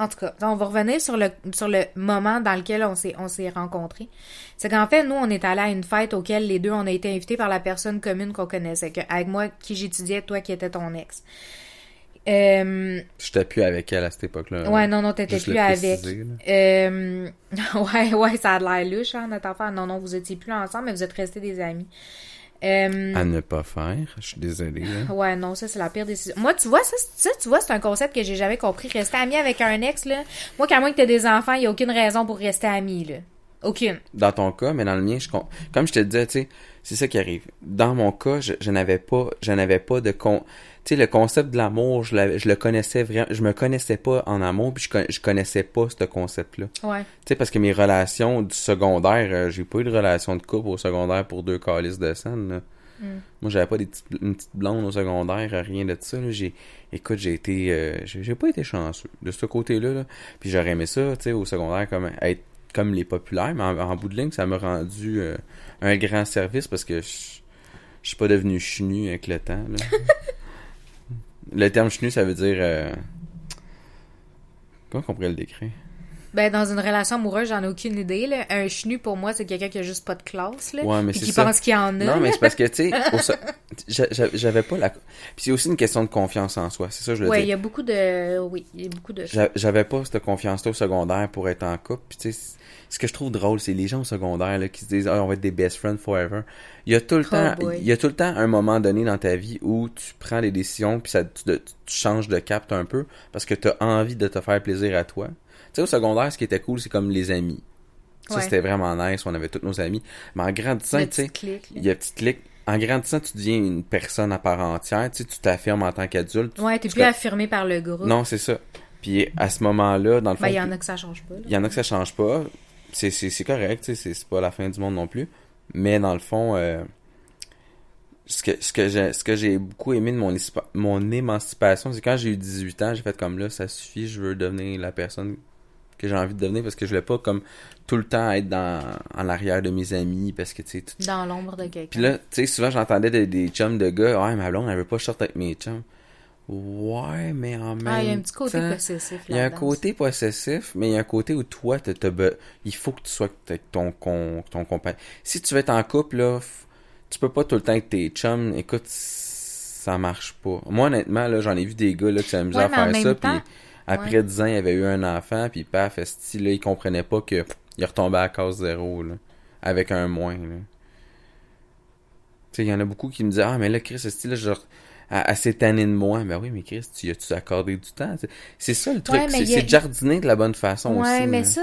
En tout cas, on va revenir sur le, sur le moment dans lequel on s'est, on s'est rencontrés. C'est qu'en fait, nous, on est allés à une fête auquel les deux, on a été invités par la personne commune qu'on connaissait, que, avec moi, qui j'étudiais, toi qui étais ton ex. Euh, J'étais plus avec elle à cette époque-là. ouais, non, non, t'étais plus avec. Euh, ouais, ouais, ça a l'air louche, hein, notre affaire. Non, non, vous étiez plus ensemble, mais vous êtes restés des amis. Euh, À ne pas faire. Je suis désolé. là. Ouais, non, ça, c'est la pire décision. Moi, tu vois, ça, c'est- ça tu vois, c'est un concept que j'ai jamais compris. Rester ami avec un ex, là. Moi, qu'à moins que t'aies des enfants, il y a aucune raison pour rester ami, là. Aucune. Dans ton cas, mais dans le mien, je com- comme je te disais, tu sais, c'est ça qui arrive. Dans mon cas, je, je n'avais pas, je n'avais pas de con. Tu sais, le concept de l'amour, je, je le connaissais vraiment, je me connaissais pas en amour, puis je, con- je connaissais pas ce concept-là. Tu Ouais. sais, parce que mes relations du secondaire, euh, j'ai pas eu de relation de couple au secondaire pour deux calices de scène. là. Mm. Moi, j'avais pas des petites, une petite blonde au secondaire, euh, rien de ça. là. J'ai, écoute, j'ai été, euh, j'ai pas été chanceux de ce côté-là. Là. Puis j'aurais aimé ça, tu sais, au secondaire, comme être comme les populaires, mais en, en bout de ligne, ça m'a rendu euh, un grand service parce que je je suis pas devenu chenu avec le temps. là. le terme chenu, ça veut dire. Euh... Comment qu'on pourrait le décrire? Ben, dans une relation amoureuse, j'en ai aucune idée, là. Un chenu, pour moi, c'est quelqu'un qui a juste pas de classe, là. Ouais, mais Puis c'est qui ça. pense qu'il y en a. Non, mais c'est parce que, tu sais, j'avais pas la. Puis c'est aussi une question de confiance en soi, c'est ça que je le Ouais, dis. il y a beaucoup de. Oui, il y a beaucoup de. J'a- J'avais pas cette confiance-là au secondaire pour être en couple. Puis tu sais, ce que je trouve drôle, c'est les gens au secondère là, qui se disent ah, on va être des best friends forever. Il y a tout le Oh temps, boy. il y a tout le temps un moment donné dans ta vie où tu prends des décisions puis ça, tu, tu changes de cap un peu parce que tu as envie de te faire plaisir à toi. Tu sais, au secondaire, ce qui était cool, c'est comme les amis. Ça, Ouais. c'était vraiment nice. On avait tous nos amis. Mais en grandissant, tu sais, petit clic, il y a petite clique. En grandissant, tu deviens une personne à part entière. Tu sais, tu t'affirmes en tant qu'adulte. Ouais, t'es plus affirmé par le groupe. Non, c'est ça. Puis à ce moment-là, dans le fond, Ben, il y en a que ça change pas, là. il y en a que ça change pas. C'est, c'est, c'est correct, c'est, c'est pas la fin du monde non plus. Mais dans le fond, euh, ce que, ce que j'ai, ce que j'ai beaucoup aimé de mon, mon émancipation, c'est quand j'ai eu 18 ans, j'ai fait comme là, ça suffit, je veux devenir la personne que j'ai envie de devenir parce que je voulais pas comme tout le temps être dans, en arrière de mes amis parce que tu sais, tout- Dans l'ombre de quelqu'un. puis là, tu sais, souvent j'entendais des, des chums de gars, ouais, ma blonde, elle veut pas sorte avec mes chums. Ouais, mais en même temps. Ah, il y a un petit côté possessif Il y a un côté possessif, mais il y a un côté où toi, be- il faut que tu sois avec ton, con, ton compagnon. Si tu veux être en couple, là, f- tu peux pas tout le temps avec tes chums. Écoute, ça marche pas. Moi, honnêtement, là, j'en ai vu des gars là, qui s'amusaient Ouais, à faire ça, temps- puis après 10 ans, il avait eu un enfant, puis paf, esti, là, il comprenait pas que il retombait à case zéro, là, avec un moins, là. Tu sais, il y en a beaucoup qui me disent, ah, mais là, Chris, esti, là, genre, à, à cette année de moi. Ben oui, mais Chris, tu as-tu accordé du temps? C'est- ça le truc, Ouais, mais c'est a- de jardiner de la bonne façon Ouais, aussi. mais là. ça,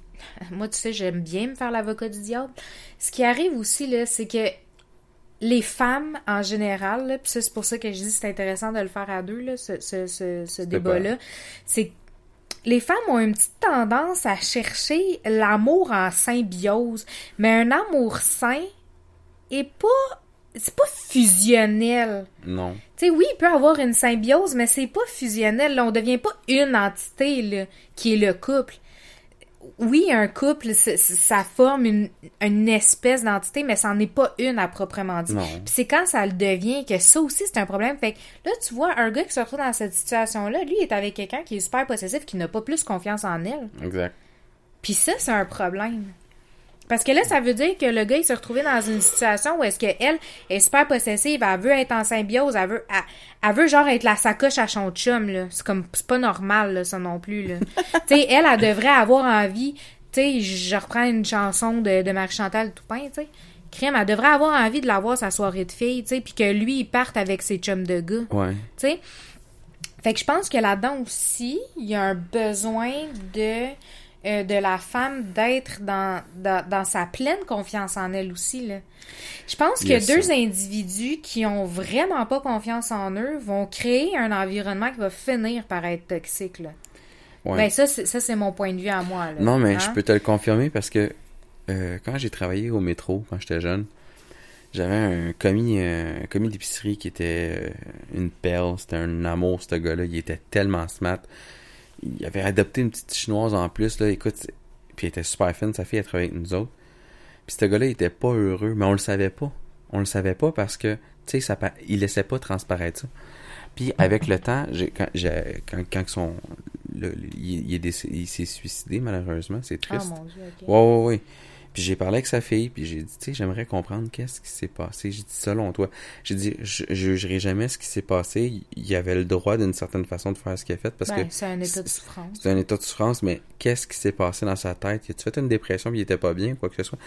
moi, tu sais, j'aime bien me faire l'avocat du diable. Ce qui arrive aussi, là, c'est que les femmes, en général, là, puis ça, c'est pour ça que je dis que c'est intéressant de le faire à deux, là, ce, ce, ce, ce débat-là, c'est que les femmes ont une petite tendance à chercher l'amour en symbiose, mais un amour sain est pas... C'est pas fusionnel. Non. Tu sais, oui, il peut avoir une symbiose, mais c'est pas fusionnel. Là. On devient pas une entité là, qui est le couple. Oui, un couple, ça forme une, une espèce d'entité, mais ça n'en est pas une à proprement dit. Non. Puis c'est quand ça le devient que ça aussi, c'est un problème. Fait que là, tu vois, un gars qui se retrouve dans cette situation-là, lui, il est avec quelqu'un qui est super possessif, qui n'a pas plus confiance en elle. Exact. Puis ça, c'est un problème. Parce que là, ça veut dire que le gars, il s'est retrouvé dans une situation où est-ce qu'elle est super possessive, elle veut être en symbiose, elle veut, elle, elle veut genre être la sacoche à son chum, là. C'est comme, c'est pas normal, là, ça non plus, là. tu sais, elle, elle devrait avoir envie, tu sais, je reprends une chanson de, de Marie-Chantal Toupin, tu sais. Crème, elle devrait avoir envie de l'avoir sa soirée de filles, tu sais, puis que lui, il parte avec ses chums de gars. Ouais. Tu sais? Fait que je pense que là-dedans aussi, il y a un besoin de, euh, de la femme d'être dans, dans, dans sa pleine confiance en elle aussi. Là. Je pense que Yes, deux individus qui ont vraiment pas confiance en eux vont créer un environnement qui va finir par être toxique. Là. Ouais. Ben ça, c'est, ça, c'est mon point de vue à moi. Là. Non, mais Hein? je peux te le confirmer parce que euh, quand j'ai travaillé au métro, quand j'étais jeune, j'avais un commis, euh, un commis d'épicerie qui était une perle. C'était un amour, ce gars-là. Il était tellement smart. Il avait adopté une petite chinoise en plus. Là. Écoute, puis il était super fine. Sa fille, elle travaillait avec nous autres. Puis ce gars-là, il était pas heureux, mais on le savait pas. On le savait pas parce que, tu sais, il laissait pas transparaître ça. Puis avec le temps, quand, quand, quand son, le- le- il, s'est suicidé malheureusement, c'est Ah triste. mon dieu, ok. Ouais, ouais, ouais. Puis j'ai parlé avec sa fille, puis j'ai dit, tu sais, j'aimerais comprendre qu'est-ce qui s'est passé. J'ai dit, selon toi, j'ai dit, je je jugerai jamais ce qui s'est passé. Il avait le droit d'une certaine façon de faire ce qu'il a fait parce Ben, que c'est un état de souffrance. c'est un état de souffrance, mais qu'est-ce qui s'est passé dans sa tête? Il a-tu fait une dépression puis il était pas bien, quoi que ce soit?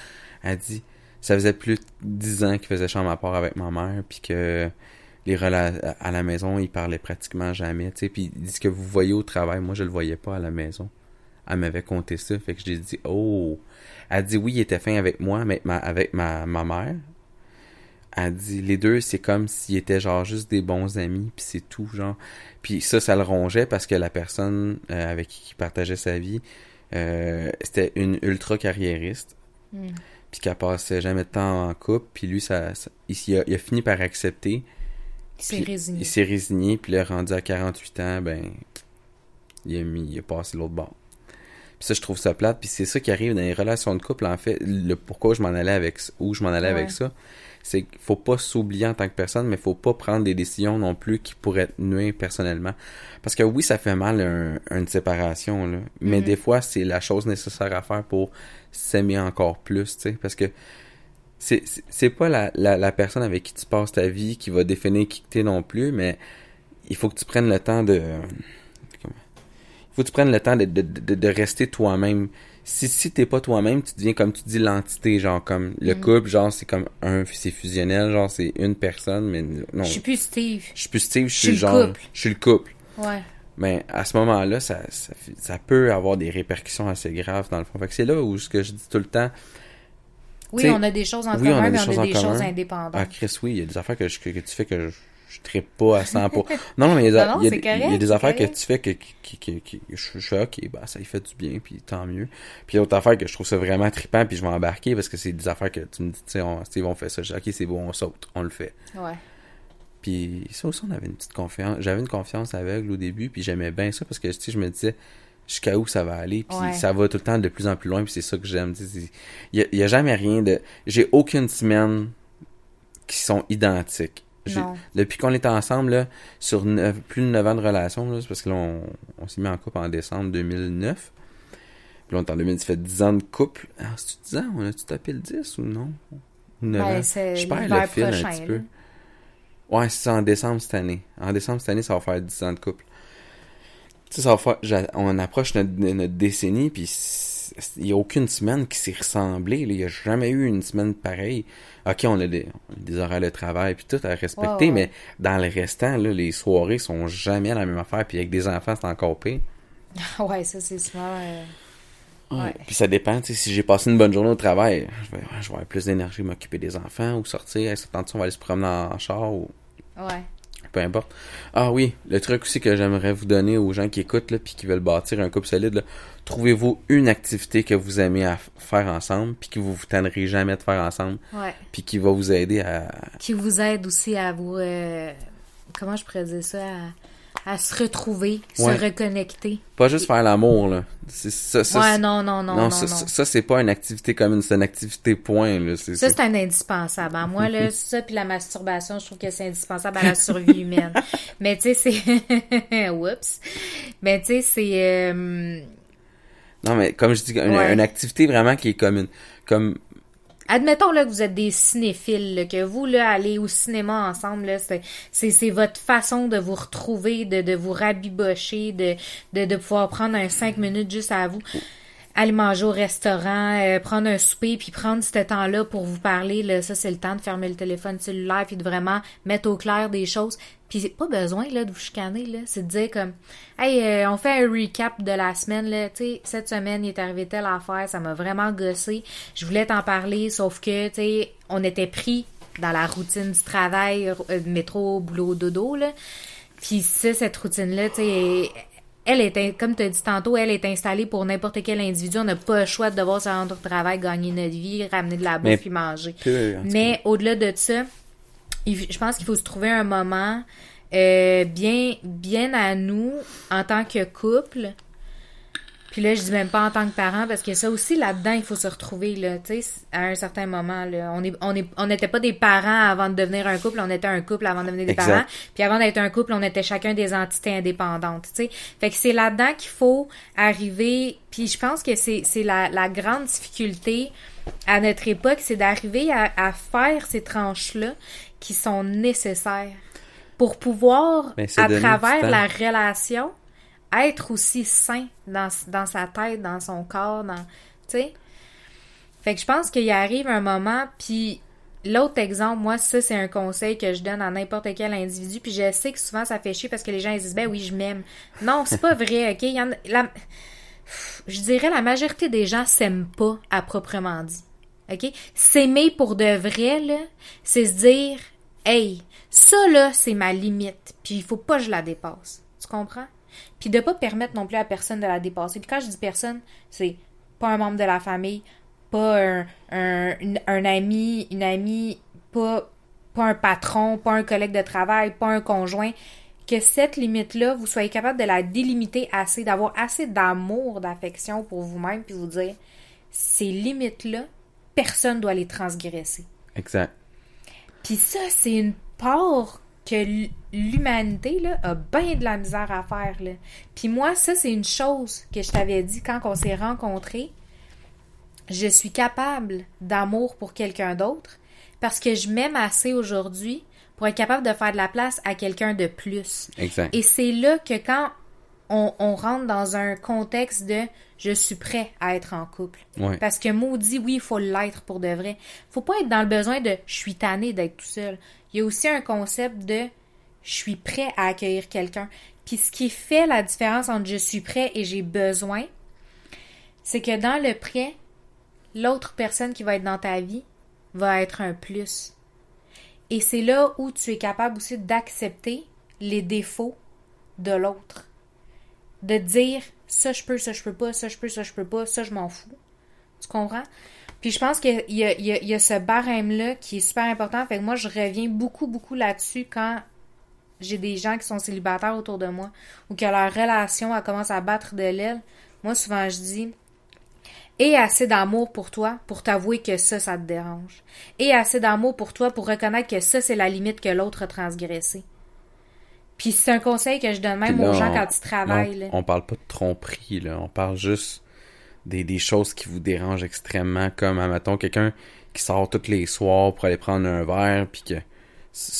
Elle dit, ça faisait plus de dix ans qu'il faisait chambre à part avec ma mère, puis que les rela- à la maison, il parlait pratiquement jamais, tu sais, puis il dit ce que vous voyez au travail, moi je le voyais pas à la maison. Elle m'avait compté ça, fait que j'ai dit, oh! Elle dit, oui, il était fin avec moi, mais ma- avec ma, ma mère. Elle dit, les deux, c'est comme s'ils étaient genre juste des bons amis, puis c'est tout, genre. Puis ça, ça le rongeait parce que la personne euh, avec qui il partageait sa vie, euh, c'était une ultra carriériste, Hmm. puis qu'elle passait jamais de temps en couple, puis lui, ça, ça- il, il a, il a fini par accepter. Il s'est résigné. Il s'est résigné, puis là, rendu à 48 ans, ben, il a mis, il a passé l'autre bord. Puis ça, je trouve ça plate, puis c'est ça qui arrive dans les relations de couple, en fait. Le pourquoi je m'en allais avec, où je m'en allais avec ça, c'est qu'il faut pas s'oublier en tant que personne, mais faut pas prendre des décisions non plus qui pourraient te nuire personnellement. Parce que oui, ça fait mal un- une séparation, là. Mais Mhm. des fois, c'est la chose nécessaire à faire pour s'aimer encore plus, tu sais. Parce que c'est pas la, la, la personne avec qui tu passes ta vie qui va définir qui que t'es non plus, mais il faut que tu prennes le temps de... faut que tu prennes le temps de, de, de, de rester toi-même. Si, si t'es pas toi-même, tu deviens, comme tu dis, l'entité, genre, comme le Mhm. couple, genre, c'est comme un... C'est fusionnel, genre, c'est une personne, mais non. Je suis plus Steve. Je suis plus Steve, je suis genre... couple. Je suis le couple. Ouais. Mais à ce moment-là, ça, ça, peut avoir des répercussions assez graves, dans le fond. Fait que c'est là où ce que je dis tout le temps... Oui, on a des choses en oui, on a commun, des mais on a des commun. choses indépendantes. Ah, Chris, oui, il y a des affaires que, je- que, que tu fais que je, je trippe pas à 100 pour... Non, non, mais il y a, Non, non, il y a- c'est il y a correct, des affaires que tu fais que, qui, qui, qui- je, fais, ok, bah, ça y fait du bien, puis tant mieux. Puis il y a d'autres affaires que je trouve ça vraiment trippant, puis je vais embarquer parce que c'est des affaires que tu me dis, tu sais, on, Steve, on fait ça. Je dis, ok, c'est bon, on saute, on le fait. Ouais. Puis ça aussi, on avait une petite confiance. J'avais une confiance aveugle au début, puis j'aimais bien ça parce que, tu sais, je me disais jusqu'à où ça va aller, puis Ouais. ça va tout le temps de plus en plus loin, puis c'est ça que j'aime. Il y y a jamais rien de... J'ai aucune semaine qui sont identiques. Depuis qu'on est ensemble, là, sur plus de 9 ans de relation, là, c'est parce que là, on, on s'est mis en couple en décembre 2009. Puis là, on est en 2000, ça fait 10 ans de couple. Ah, c'est-tu 10 ans? On a-tu tapé le 10 ou non? 9 Ben, ans? c'est Je perds le fil un prochain, petit là. peu. Ouais, c'est ça, en décembre cette année. En décembre cette année, ça va faire 10 ans de couple. Tu sais, ça va faire... On approche notre, notre décennie, puis il n'y a aucune semaine qui s'est ressemblée. Il n'y a jamais eu une semaine pareille. OK, on a des, horaires de travail, puis tout à respecter, Ouais, ouais. mais dans le restant, là, les soirées sont jamais la même affaire, puis avec des enfants, c'est encore pire. Ouais, ça, c'est souvent... euh, Ouais. Puis ça dépend, tu sais, si j'ai passé une bonne journée au travail, je vais, je vais avoir plus d'énergie à m'occuper des enfants, ou sortir, hey, ça te tente, on va aller se promener en, en char, ou Ouais. Peu importe. Ah oui, le truc aussi que j'aimerais vous donner aux gens qui écoutent, là, puis qui veulent bâtir un couple solide, trouvez-vous une activité que vous aimez à faire ensemble, puis que vous vous tannerez jamais de faire ensemble, Ouais. puis qui va vous aider à... Qui vous aide aussi à vous... euh, comment je pourrais dire ça? À, à se retrouver, Ouais. se reconnecter. Pas juste faire l'amour, là. C'est ça, ça, ouais, non, non, non, non, ça, non. ça, ça, c'est pas une activité commune, c'est une activité point, là. C'est, Ça, c'est- c'est un indispensable. hein. Moi, là, ça puis la masturbation, je trouve que c'est indispensable à la survie humaine. Mais tu sais, c'est... Oups. Mais tu sais, c'est... euh, Non, mais comme je dis, une, Ouais. une activité vraiment qui est commune. Comme, Admettons là, que vous êtes des cinéphiles, que vous, là, allez au cinéma ensemble, là, c'est, c'est, c'est votre façon de vous retrouver, de, de vous rabibocher, de, de, de pouvoir prendre un cinq minutes juste à vous. Aller manger au restaurant, euh, prendre un souper, puis prendre ce temps-là pour vous parler. Là, ça, c'est le temps de fermer le téléphone cellulaire, puis de vraiment mettre au clair des choses. Puis c'est pas besoin là, de vous chicaner, là. C'est de dire comme Hey, euh, on fait un recap de la semaine, là. Tu cette semaine, il est arrivé telle affaire, ça m'a vraiment gossé. Je voulais t'en parler, sauf que, tu sais, on était pris dans la routine du travail, euh, métro, boulot, dodo, là. Puis ça, cette routine-là, tu sais, elle est, comme tu as dit tantôt, elle est installée pour n'importe quel individu. On n'a pas le choix de devoir se rendre au travail, gagner notre vie, ramener de la bouffe puis manger. Mais au-delà de ça, je pense qu'il faut se trouver un moment euh, bien, bien à nous en tant que couple. Puis là, je dis même pas en tant que parent parce que ça aussi là-dedans, il faut se retrouver là, tu sais, à un certain moment là. On est, on est, on n'était pas des parents avant de devenir un couple, on était un couple avant de devenir des Exact. parents. Puis avant d'être un couple, on était chacun des entités indépendantes, tu sais. Fait que c'est là-dedans qu'il faut arriver. Puis je pense que c'est, c'est la, la grande difficulté à notre époque, c'est d'arriver à, à faire ces tranches-là qui sont nécessaires pour pouvoir, Ben, à travers la relation, être aussi sain dans, dans sa tête, dans son corps, dans, tu sais. Fait que je pense qu'il arrive un moment, puis l'autre exemple, moi, ça, c'est un conseil que je donne à n'importe quel individu, puis je sais que souvent, ça fait chier parce que les gens, ils disent, ben oui, je m'aime. Non, c'est pas vrai, OK? Il y je dirais la majorité des gens s'aiment pas à proprement dit. OK? S'aimer pour de vrai, là, c'est se dire, hey, ça, là, c'est ma limite, puis il faut pas que je la dépasse. Tu comprends? Puis de pas permettre non plus à personne de la dépasser. Puis quand je dis personne, c'est pas un membre de la famille, pas un, un, une- un ami, une amie, pas, pas un patron, pas un collègue de travail, pas un conjoint. Que cette limite-là, vous soyez capable de la délimiter assez, d'avoir assez d'amour, d'affection pour vous-même, puis vous dire, ces limites-là, personne doit les transgresser. Exact. Puis ça, c'est une part que l'humanité là, a bien de la misère à faire. Là. Puis moi, ça, c'est une chose que je t'avais dit quand on s'est rencontrés. Je suis capable d'amour pour quelqu'un d'autre parce que je m'aime assez aujourd'hui pour être capable de faire de la place à quelqu'un de plus. Exact. Et c'est là que quand on, on rentre dans un contexte de je suis prêt à être en couple. Ouais. Parce que maudit, oui, il faut l'être pour de vrai. Faut pas être dans le besoin de je suis tanné d'être tout seul. Il y a aussi un concept de je suis prêt à accueillir quelqu'un. Puis ce qui fait la différence entre je suis prêt et j'ai besoin, c'est que dans le prêt, l'autre personne qui va être dans ta vie va être un plus. Et c'est là où tu es capable aussi d'accepter les défauts de l'autre. De dire ça je peux, ça je peux pas, ça je peux, ça je peux pas, ça je m'en fous. Tu comprends? Puis je pense qu'il y y a ce barème-là qui est super important. Fait que moi, je reviens beaucoup, beaucoup là-dessus quand j'ai des gens qui sont célibataires autour de moi ou que leur relation elle commence à battre de l'aile. Moi, souvent, je dis et assez d'amour pour toi pour t'avouer que ça, ça te dérange. Et assez d'amour pour toi pour reconnaître que ça, c'est la limite que l'autre a transgressée. Puis c'est un conseil que je donne même là, aux gens on- quand ils travaillent. là, là. on, on parle pas de tromperie, là. On parle juste des, des choses qui vous dérangent extrêmement, comme, admettons, quelqu'un qui sort tous les soirs pour aller prendre un verre, puis que...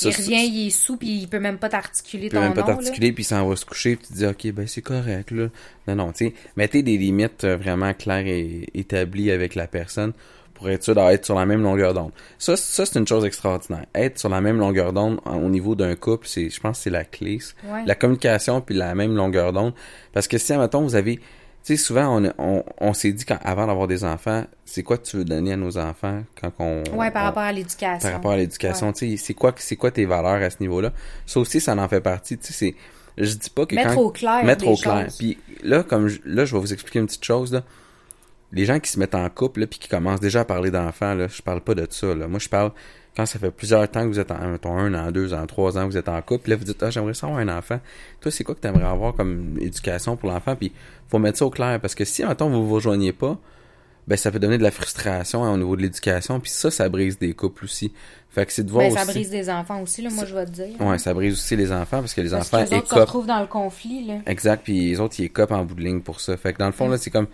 il revient, il est sous, puis il peut même pas t'articuler ton Il peut même pas nom, t'articuler, puis il s'en va se coucher, puis tu te dis, OK, ben c'est correct, là. Non, non, tu sais, mettez des limites euh, vraiment claires et établies avec la personne pour être sûr d'être sur la même longueur d'onde. Ça, ça c'est une chose extraordinaire. Être sur la même longueur d'onde au niveau d'un couple, c'est, je pense, que c'est la clé. Ouais. La communication puis la même longueur d'onde. Parce que si, admettons, vous avez, sais, souvent, on, on, on s'est dit quand, avant d'avoir des enfants, c'est quoi que tu veux donner à nos enfants quand on... Ouais, par on- rapport à l'éducation. par rapport à l'éducation, tu sais, c'est quoi, c'est quoi tes valeurs à ce niveau-là? Ça aussi, ça en fait partie, tu sais, c'est, je dis pas que Mettre quand... au clair Mettre des au clair. choses. Puis là, comme je, là, je vais vous expliquer une petite chose, là. Les gens qui se mettent en couple, là, puis qui commencent déjà à parler d'enfants, là, je parle pas de ça, là. Moi, je parle quand ça fait plusieurs temps que vous êtes en, mettons, un an, deux ans, trois ans, vous êtes en couple, là, vous dites, ah, j'aimerais ça avoir un enfant. Toi, c'est quoi que t'aimerais avoir comme éducation pour l'enfant? Puis, faut mettre ça au clair, parce que si, mettons, vous vous rejoignez pas, ben, ça peut donner de la frustration hein, au niveau de l'éducation, puis ça, ça brise des couples aussi. Fait que c'est de voir Ben, ça aussi... brise des enfants aussi, là, moi, je vais te dire. Ouais, ça brise aussi les enfants, parce que les Parce enfants que les autres se écopent retrouvent dans le conflit, là. Exact, puis les autres, ils écopent en bout de ligne pour ça. Fait que dans le Mm. fond, là, c'est comme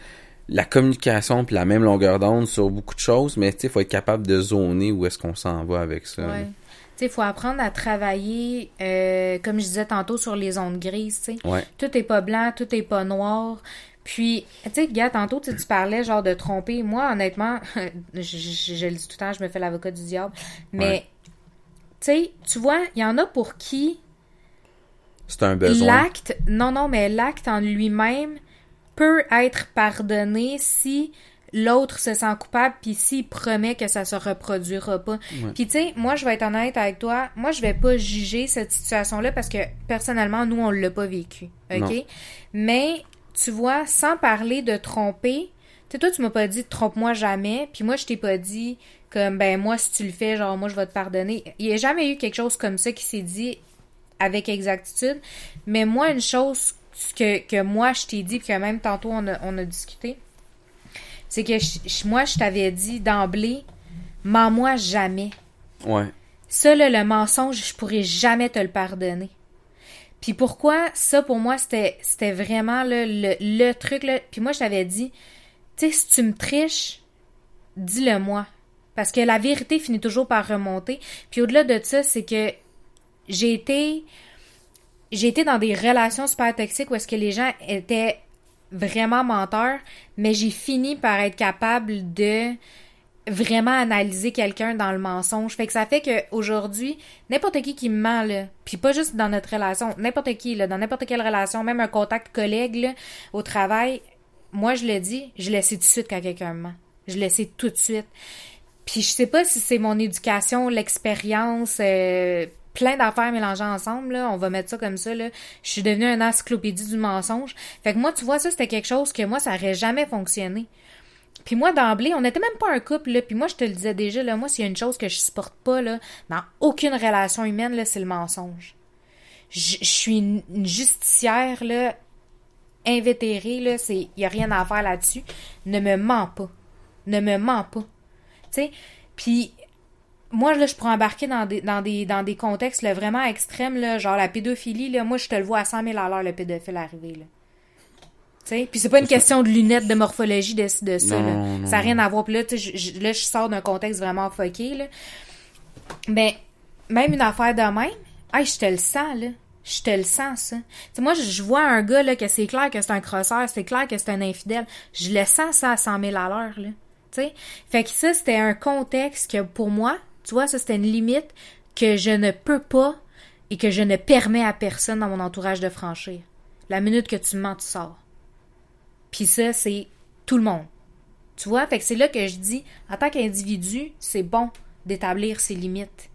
la communication puis la même longueur d'onde sur beaucoup de choses, mais tu sais, faut être capable de zoner où est-ce qu'on s'en va avec ça. Ouais. Tu sais, il faut apprendre à travailler, euh, comme je disais tantôt, sur les ondes grises, tu sais. Ouais. Tout est pas blanc, tout est pas noir. Puis, tu sais, gars, tantôt, tu parlais genre de tromper. Moi, honnêtement, je, je- je le dis tout le temps, je me fais l'avocat du diable. Mais, Ouais. tu sais, tu vois, il y en a pour qui C'est un besoin. l'acte, non, non, mais l'acte en lui-même peut être pardonné si l'autre se sent coupable puis s'il promet que ça se reproduira pas. Puis tu sais, moi je vais être honnête avec toi, moi je vais pas juger cette situation-là parce que personnellement nous on l'a pas vécu, OK? Non. Mais tu vois, sans parler de tromper, tu sais toi tu m'as pas dit trompe-moi jamais, puis moi je t'ai pas dit comme ben moi si tu le fais genre moi je vais te pardonner. Il y a jamais eu quelque chose comme ça qui s'est dit avec exactitude. Mais moi, une chose que, que moi, je t'ai dit, puis que même tantôt, on a, on a discuté, c'est que je- moi, je t'avais dit d'emblée, mens-moi jamais. Ouais. Ça, là, le mensonge, je pourrais jamais te le pardonner. Puis pourquoi ça, pour moi, c'était c'était vraiment là, le, le truc. Là. Puis moi, je t'avais dit, tu sais, si tu me triches, dis-le moi. Parce que la vérité finit toujours par remonter. Puis au-delà de ça, c'est que j'ai été j'ai été dans des relations super toxiques où est-ce que les gens étaient vraiment menteurs, mais j'ai fini par être capable de vraiment analyser quelqu'un dans le mensonge. Fait que ça fait que aujourd'hui, n'importe qui qui me ment là, puis pas juste dans notre relation, n'importe qui là, dans n'importe quelle relation, même un contact collègue là, au travail, moi je le dis, je le sais tout de suite quand quelqu'un me ment. Je le sais tout de suite. Puis je sais pas si c'est mon éducation, l'expérience, euh, plein d'affaires mélangées ensemble, là. On va mettre ça comme ça, là. Je suis devenue une encyclopédie du mensonge. Fait que moi, tu vois, ça, c'était quelque chose que moi, ça aurait jamais fonctionné. Puis moi, d'emblée, on n'était même pas un couple, là. Puis moi, je te le disais déjà, là, moi, s'il y a une chose que je supporte pas, là, dans aucune relation humaine, là, c'est le mensonge. Je suis une une justicière, là, invétérée, là, c'est... Y a rien à faire là-dessus. Ne me mens pas. Ne me mens pas. Tu sais, puis moi là je pourrais embarquer dans des dans des dans des contextes là, vraiment extrêmes là, genre la pédophilie là, moi je te le vois à 100 000 à l'heure le pédophile arriver là. Tu sais, puis c'est pas une question de lunettes de morphologie de, de ça Non, là. non, ça n'a rien à voir. Puis là, je- là je sors d'un contexte vraiment fucké là. Ben même une affaire de même, hey, je te le sens là. Je te le sens, ça. Tu sais, moi, je vois un gars, là, que c'est clair que c'est un crosseur, c'est clair que c'est un infidèle. Je le sens, ça, à 100 000 à l'heure, là. Tu sais? Fait que ça, c'était un contexte que, pour moi, tu vois, ça, c'était une limite que je ne peux pas et que je ne permets à personne dans mon entourage de franchir. La minute que tu mens, tu sors. Puis ça, c'est tout le monde. Tu vois? Fait que c'est là que je dis, en tant qu'individu, c'est bon d'établir ses limites.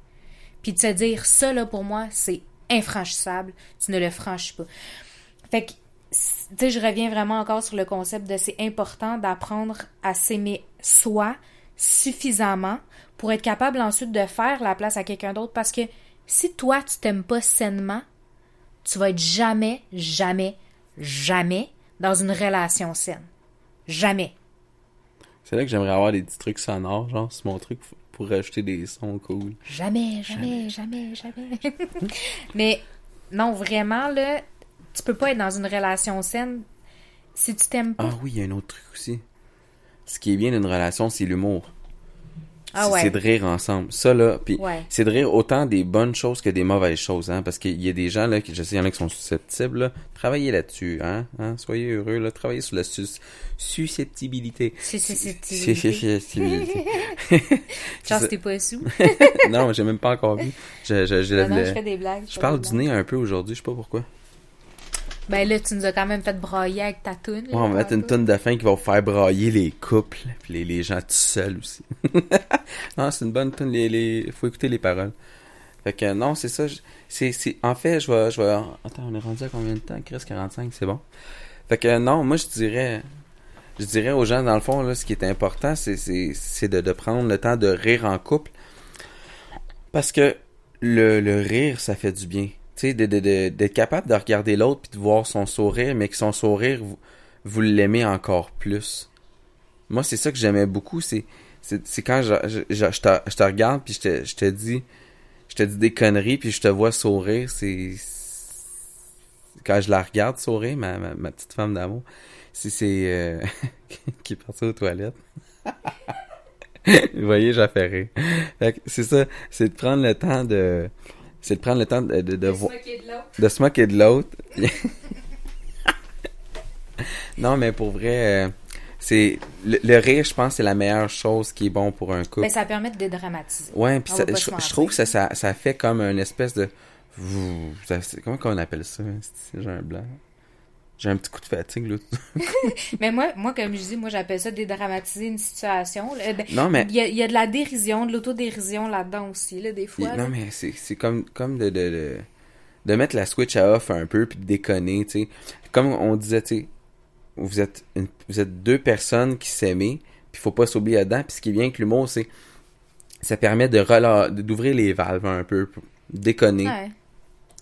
Puis de se dire, ça, là, pour moi, c'est infranchissable. Tu ne le franchis pas. Fait que, tu sais, je reviens vraiment encore sur le concept de c'est important d'apprendre à s'aimer soi suffisamment pour être capable ensuite de faire la place à quelqu'un d'autre. Parce que si toi, tu t'aimes pas sainement, tu vas être jamais, jamais, jamais dans une relation saine. Jamais. C'est là que j'aimerais avoir des petits trucs sonores, genre, c'est mon truc pour rajouter des sons cool. Jamais, jamais, jamais, jamais. Mais non, vraiment, là, tu peux pas être dans une relation saine si tu t'aimes pas. Ah oui, il y a un autre truc aussi. Ce qui est bien d'une relation, c'est l'humour. Ah c'est ouais. c'est de rire ensemble. Ça, là, puis Ouais. c'est de rire autant des bonnes choses que des mauvaises choses, hein, parce qu'il y a des gens, là, qui, je sais, il y en a qui sont susceptibles, là. Travaillez là-dessus, hein, hein, soyez heureux, là, travaillez sur la sus- susceptibilité. Susceptibilité. Genre, C'est t'es pas sous. non, j'ai même pas encore vu. Je, je, je, Non, non, le- je fais des blagues. je fais parle des du nez un peu aujourd'hui, je sais pas pourquoi. Ben là, tu nous as quand même fait brailler avec ta toune. Ouais, on va mettre une tonne de fin qui va faire brailler les couples, puis les, les gens tout seuls aussi. non, c'est une bonne tonne, les, les... faut écouter les paroles. Fait que non, c'est ça. je- C'est, c'est... En fait, je vais, je vais... Attends, on est rendu à combien de temps? Chris, 45, c'est bon. Fait que non, moi je dirais... Je dirais aux gens, dans le fond, là, ce qui est important, c'est, c'est, c'est de, de prendre le temps de rire en couple. Parce que le, le rire, ça fait du bien. Tu sais, de, de, de- d'être capable de regarder l'autre puis de voir son sourire, mais que son sourire, vous, vous l'aimez encore plus. Moi, c'est ça que j'aimais beaucoup, c'est, c'est, quand je, je, je, te, je te regarde puis je te, je te dis, je te dis des conneries puis je te vois sourire, c'est, quand je la regarde sourire, ma, ma, petite femme d'amour, c'est, c'est, euh, qui est partie aux toilettes. Vous voyez, que c'est ça, c'est de prendre le temps de, c'est de prendre le temps de, de, de voir de se moquer de l'autre. non, mais pour vrai, euh, c'est le, le rire, je pense, c'est la meilleure chose qui est bon pour un couple. Ben, ça permet de dédramatiser. ouais, puis je, trouve que ça, ça, ça fait comme une espèce de, ça- c'est- comment qu'on appelle ça C'est- J'ai un blanc? J'ai un petit coup de fatigue là. Mais moi, moi, comme je dis, moi, j'appelle ça dédramatiser une situation. là. Ben, Non, mais Il y, a, il y a de la dérision, de l'autodérision là-dedans aussi, là, des Il- fois. là. non, mais c'est, comme, comme de, de, de, de mettre la switch à off un peu puis de déconner, tu sais. Comme on disait, tu sais, vous êtes, une- vous êtes deux personnes qui s'aimaient, puis faut pas s'oublier là-dedans. Puis ce qui est bien avec l'humour, c'est ça permet de d'ouvrir les valves un peu, pour déconner. Ouais.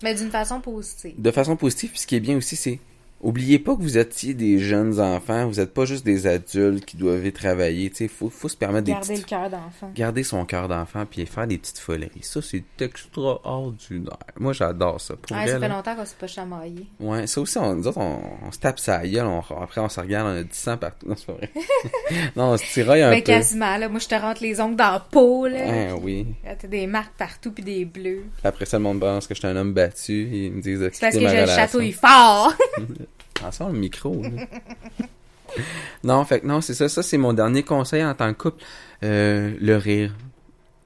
Mais d'une façon positive. De façon positive, puis ce qui est bien aussi, c'est oubliez pas que vous étiez des jeunes enfants, vous êtes pas juste des adultes qui doivent travailler, sais, faut, faut se permettre des Garder petites le cœur d'enfant. garder son cœur d'enfant puis faire des petites foleries. Ça, c'est extraordinaire. Moi, j'adore ça. Pour Ouais, ça fait longtemps qu'on s'est pas chamaillé. Ouais, ça aussi, on, nous autres, on, on se tape sa gueule, on- après on se regarde, on a du sang partout. Non, c'est pas vrai. non, on se tiraille un Ben, peu. quasiment, là. Moi, je te rentre les ongles dans la peau, là. Ah oui. T'as des marques partout puis des bleus. Après ça, le monde pense que je suis un homme battu. Ils me disent C'est parce que je le relation. chatouille fort. Attention, le micro. non, fait que non, c'est ça. Ça, c'est mon dernier conseil en tant que couple. Euh, le rire.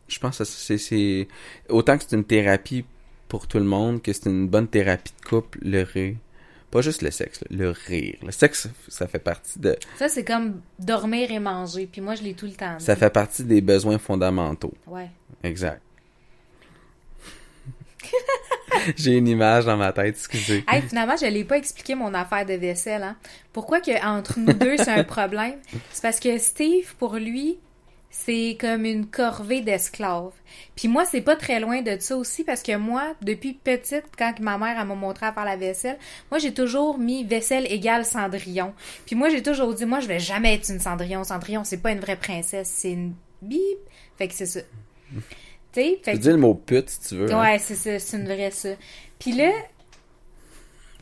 Je pense que c'est. Autant que c'est une thérapie pour tout le monde, que c'est une bonne thérapie de couple, le rire. Pas juste le sexe, le rire. Le sexe, ça fait partie de... Ça, c'est comme dormir et manger. Puis moi, je l'ai tout le temps. Ça fait partie des besoins fondamentaux. Ouais. Exact. J'ai une image dans ma tête, excusez. Hey, finalement, je l'ai pas expliqué mon affaire de vaisselle. Hein. Pourquoi que entre nous deux, c'est un problème? C'est parce que Steve, pour lui, c'est comme une corvée d'esclaves. Puis moi, c'est pas très loin de ça aussi parce que moi, depuis petite, quand ma mère m'a montré à faire la vaisselle, moi, j'ai toujours mis vaisselle égale Cendrillon. Puis moi, j'ai toujours dit, moi, je vais jamais être une Cendrillon. Cendrillon, c'est pas une vraie princesse, c'est une bip. Fait que c'est ça. Tu fait dis le mot pute si tu veux. hein. Ouais, c'est ça, c'est une vraie ça. Puis là,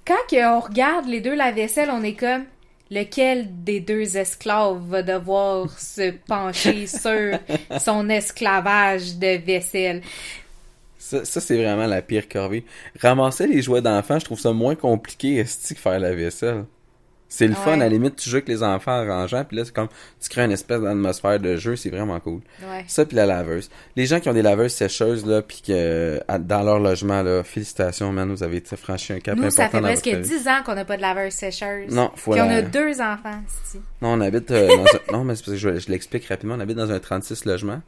quand on regarde les deux la vaisselle, on est comme lequel des deux esclaves va devoir se pencher sur son esclavage de vaisselle? Ça, ça, c'est vraiment la pire corvée. Ramasser les jouets d'enfants, je trouve ça moins compliqué esti, que faire la vaisselle. C'est le fun, à la limite, tu joues avec les enfants en rangeant, puis là, c'est comme, tu crées une espèce d'atmosphère de jeu, c'est vraiment cool. Ouais. Ça, puis la laveuse. Les gens qui ont des laveuses sécheuses, là, puis que, à- dans leur logement, là, félicitations, man, vous avez franchi un cap Nous, important ça fait presque votre vie. 10 ans qu'on n'a pas de laveuse sécheuse. Non, faut Puis on a deux enfants, ici. Non, on habite euh, dans un... Non, mais c'est parce que je, je l'explique rapidement. On habite dans un 36 logements.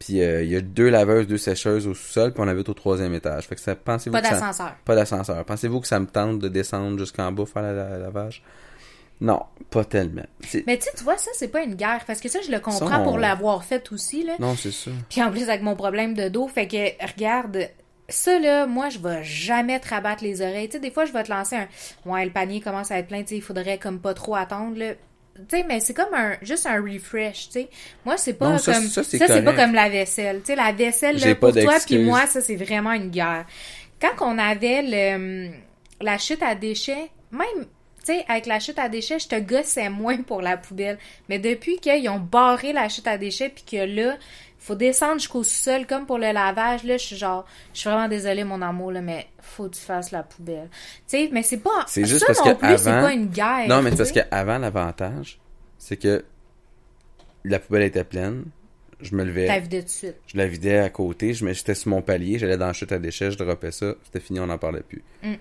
Puis euh, il y a deux laveuses, deux sécheuses au sous-sol, puis on habite au troisième étage. Fait que ça, pensez-vous Pas ça... d'ascenseur. Pas d'ascenseur. Pensez-vous que ça me tente de descendre jusqu'en bas faire la, la- lavage? Non, pas tellement. C'est- Mais tu sais, tu vois, ça, c'est pas une guerre. Parce que ça, je le comprends Ça, on- pour l'avoir fait aussi, là. Non, c'est ça. Puis en plus, avec mon problème de dos, fait que, regarde, ça là, moi, je vais jamais te rabattre les oreilles. Tu sais, des fois, je vais te lancer un. Ouais, le panier commence à être plein, tu sais, il faudrait comme pas trop attendre, là. Tu sais, mais c'est comme un juste un refresh, tu sais. Moi, c'est pas Non, ça, comme. ça, c'est pas comme la vaisselle. Tu sais, la vaisselle, là, pour toi, puis moi, ça, c'est vraiment une guerre. Quand on avait le, la chute à déchets, même tu sais, avec la chute à déchets, je te gossais moins pour la poubelle. Mais depuis qu'ils ont barré la chute à déchets, puis que là, faut descendre jusqu'au sous-sol, comme pour le lavage, là, je suis genre, je suis vraiment désolée, mon amour, là, mais faut que tu fasses la poubelle. Tu sais, mais c'est pas, C'est juste ça parce non que plus, c'est avant- pas une guerre. Non, mais c'est parce qu'avant, l'avantage, c'est que la poubelle était pleine. Je me levais, T'as vidé tout de suite. je la vidais à côté, je j'étais sur mon palier, j'allais dans la chute à déchets, je dropais ça, c'était fini, on n'en parlait plus. Mm.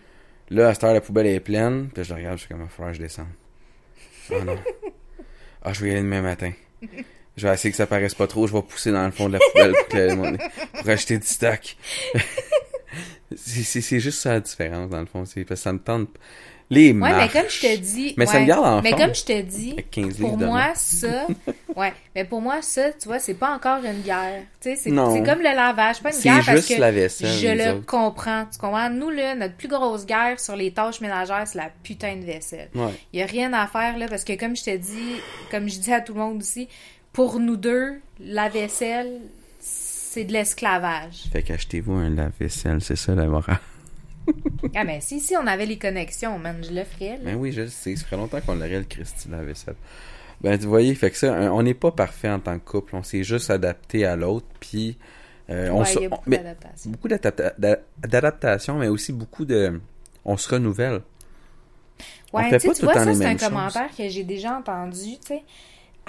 Là, à cette heure, la poubelle est pleine, puis je la regarde, je suis comme, il va falloir que je descende. Oh non. Ah, je vais y aller demain matin. Je vais essayer que ça paraisse pas trop, je vais pousser dans le fond de la poubelle pour, que pour acheter du stock. c'est, juste ça la différence, dans le fond. C'est parce que ça me tente. Les Ouais, marches. mais comme je te dis. Mais ça me garde en Mais forme. comme je te dis, Avec 15 livres pour moi, ça. ouais, mais pour moi, ça, tu vois, c'est pas encore une guerre. Tu sais, c'est comme le lavage, pas une guerre parce que la vaisselle, je le autres. comprends. Tu comprends? Nous, là, notre plus grosse guerre sur les tâches ménagères, c'est la putain de vaisselle. Ouais. Il y a rien à faire, là, parce que comme je te dis, comme je dis à tout le monde aussi, pour nous deux, la vaisselle, c'est de l'esclavage. Fait qu'achetez-vous un lave-vaisselle, c'est ça la morale. Ah, mais si, si on avait les connexions, man, je le ferais, là. Ben oui, je sais, ça ferait longtemps qu'on l'aurait le Christy lave-vaisselle. Ben, vous voyez, fait que ça, on n'est pas parfait en tant que couple, on s'est juste adapté à l'autre, puis euh, on Ouais, se- il y a on- beaucoup d'adaptation. beaucoup mais aussi beaucoup de... On se renouvelle. on Ouais, fait tu sais, pas tu tout le vois, temps ça, c'est un choses. commentaire que j'ai déjà entendu, tu sais.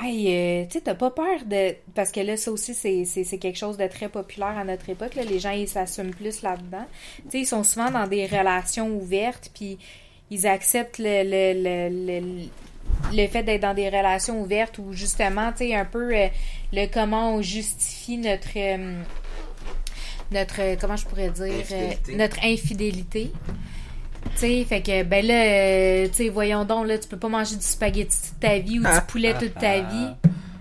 Hey, euh, tu sais, t'as pas peur de... Parce que là, ça aussi, c'est- quelque chose de très populaire à notre époque. Là. Les gens, ils s'assument plus là-dedans. Tu sais, ils sont souvent dans des relations ouvertes, puis ils acceptent le, le, le, le, le fait d'être dans des relations ouvertes où, justement, tu sais, un peu euh, le comment on justifie notre... euh, notre... euh, Comment je pourrais dire? euh, notre infidélité. Tu sais, fait que, ben là, euh, tu sais, voyons donc, là, tu peux pas manger du spaghetti toute ta vie ou du poulet toute ta vie.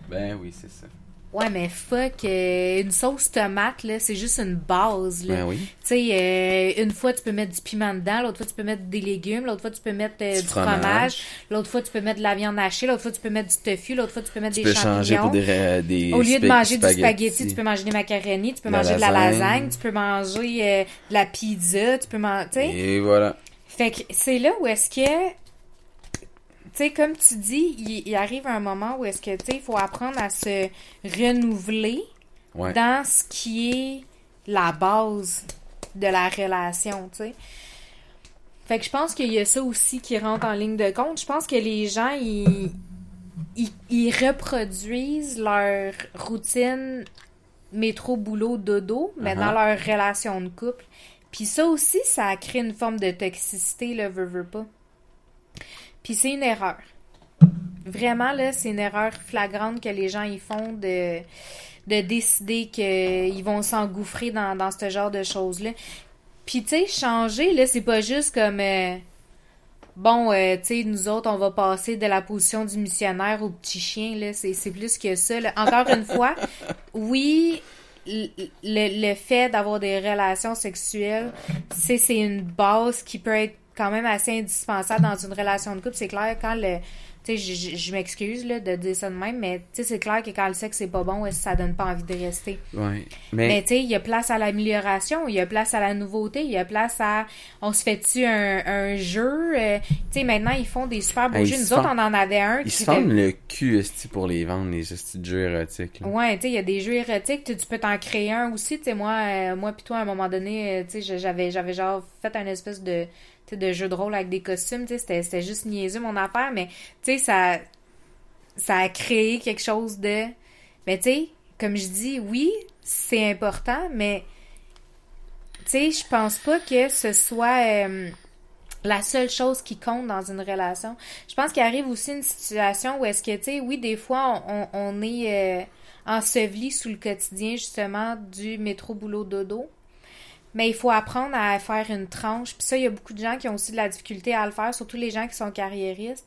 Ben oui, c'est ça. Ouais, mais fuck, euh, une sauce tomate, là, c'est juste une base, là. Ben oui. Tu sais, euh, une fois, tu peux mettre du piment dedans, l'autre fois, tu peux mettre des légumes, l'autre fois, tu peux mettre euh, Du du fromage, fromage. l'autre fois, tu peux mettre de la viande hachée, l'autre fois, tu peux mettre du tofu, l'autre fois, tu peux mettre Tu des peux changer champignons. pour des, des Au lieu de manger du spaghetti, tu peux manger des macaronis, tu peux la manger de la lasagne, tu peux manger euh, de la pizza, tu peux manger, tu sais. Et voilà. Fait que c'est là où est-ce que, tu sais, comme tu dis, il, il arrive un moment où est-ce que, tu sais, il faut apprendre à se renouveler Ouais. dans ce qui est la base de la relation, tu sais. Fait que je pense qu'il y a ça aussi qui rentre en ligne de compte. Je pense que les gens, ils, ils, ils reproduisent leur routine métro, boulot, dodo, mais Uh-huh. dans leur relation de couple. Puis ça aussi, ça crée une forme de toxicité, là, veut, veut pas. Puis c'est une erreur. Vraiment, là, c'est une erreur flagrante que les gens y font de, de décider qu'ils vont s'engouffrer dans, ce genre de choses-là. Puis, tu sais, changer, là, c'est pas juste comme... euh, bon, euh, tu sais, nous autres, on va passer de la position du missionnaire au petit chien, là. C'est plus que ça. Encore une fois, oui, le, le- fait d'avoir des relations sexuelles, c'est c'est une base qui peut être quand même assez indispensable dans une relation de couple. C'est clair, quand le... Tu sais, je, m'excuse là, de dire ça de même, mais tu sais, c'est clair que quand le sexe c'est pas bon, ça donne pas envie de rester? Ouais. Mais Mais, tu sais, il y a place à l'amélioration, il y a place à la nouveauté, il y a place à on se fait-tu un, un jeu? euh, tu sais, maintenant ils font des super beaux jeux. Nous autres, on en avait un ils qui se fendent le cul, pour les vendre, les de jeux érotiques. là. Ouais, tu sais, il y a des jeux érotiques, tu peux t'en créer un aussi, tu sais, moi, euh, moi pis toi, à un moment donné, euh, tu sais, j'avais, j'avais genre fait un espèce de, de jeu de rôle avec des costumes, c'était, juste niaiseux mon affaire, mais, tu sais, ça, ça a créé quelque chose de, mais tu sais, comme je dis, oui, c'est important, mais, tu sais, je pense pas que ce soit euh, la seule chose qui compte dans une relation. Je pense qu'il arrive aussi une situation où est-ce que, tu sais, oui, des fois, on, est euh, enseveli sous le quotidien, justement, du métro, boulot, dodo. Mais il faut apprendre à faire une tranche. Puis ça, il y a beaucoup de gens qui ont aussi de la difficulté à le faire, surtout les gens qui sont carriéristes.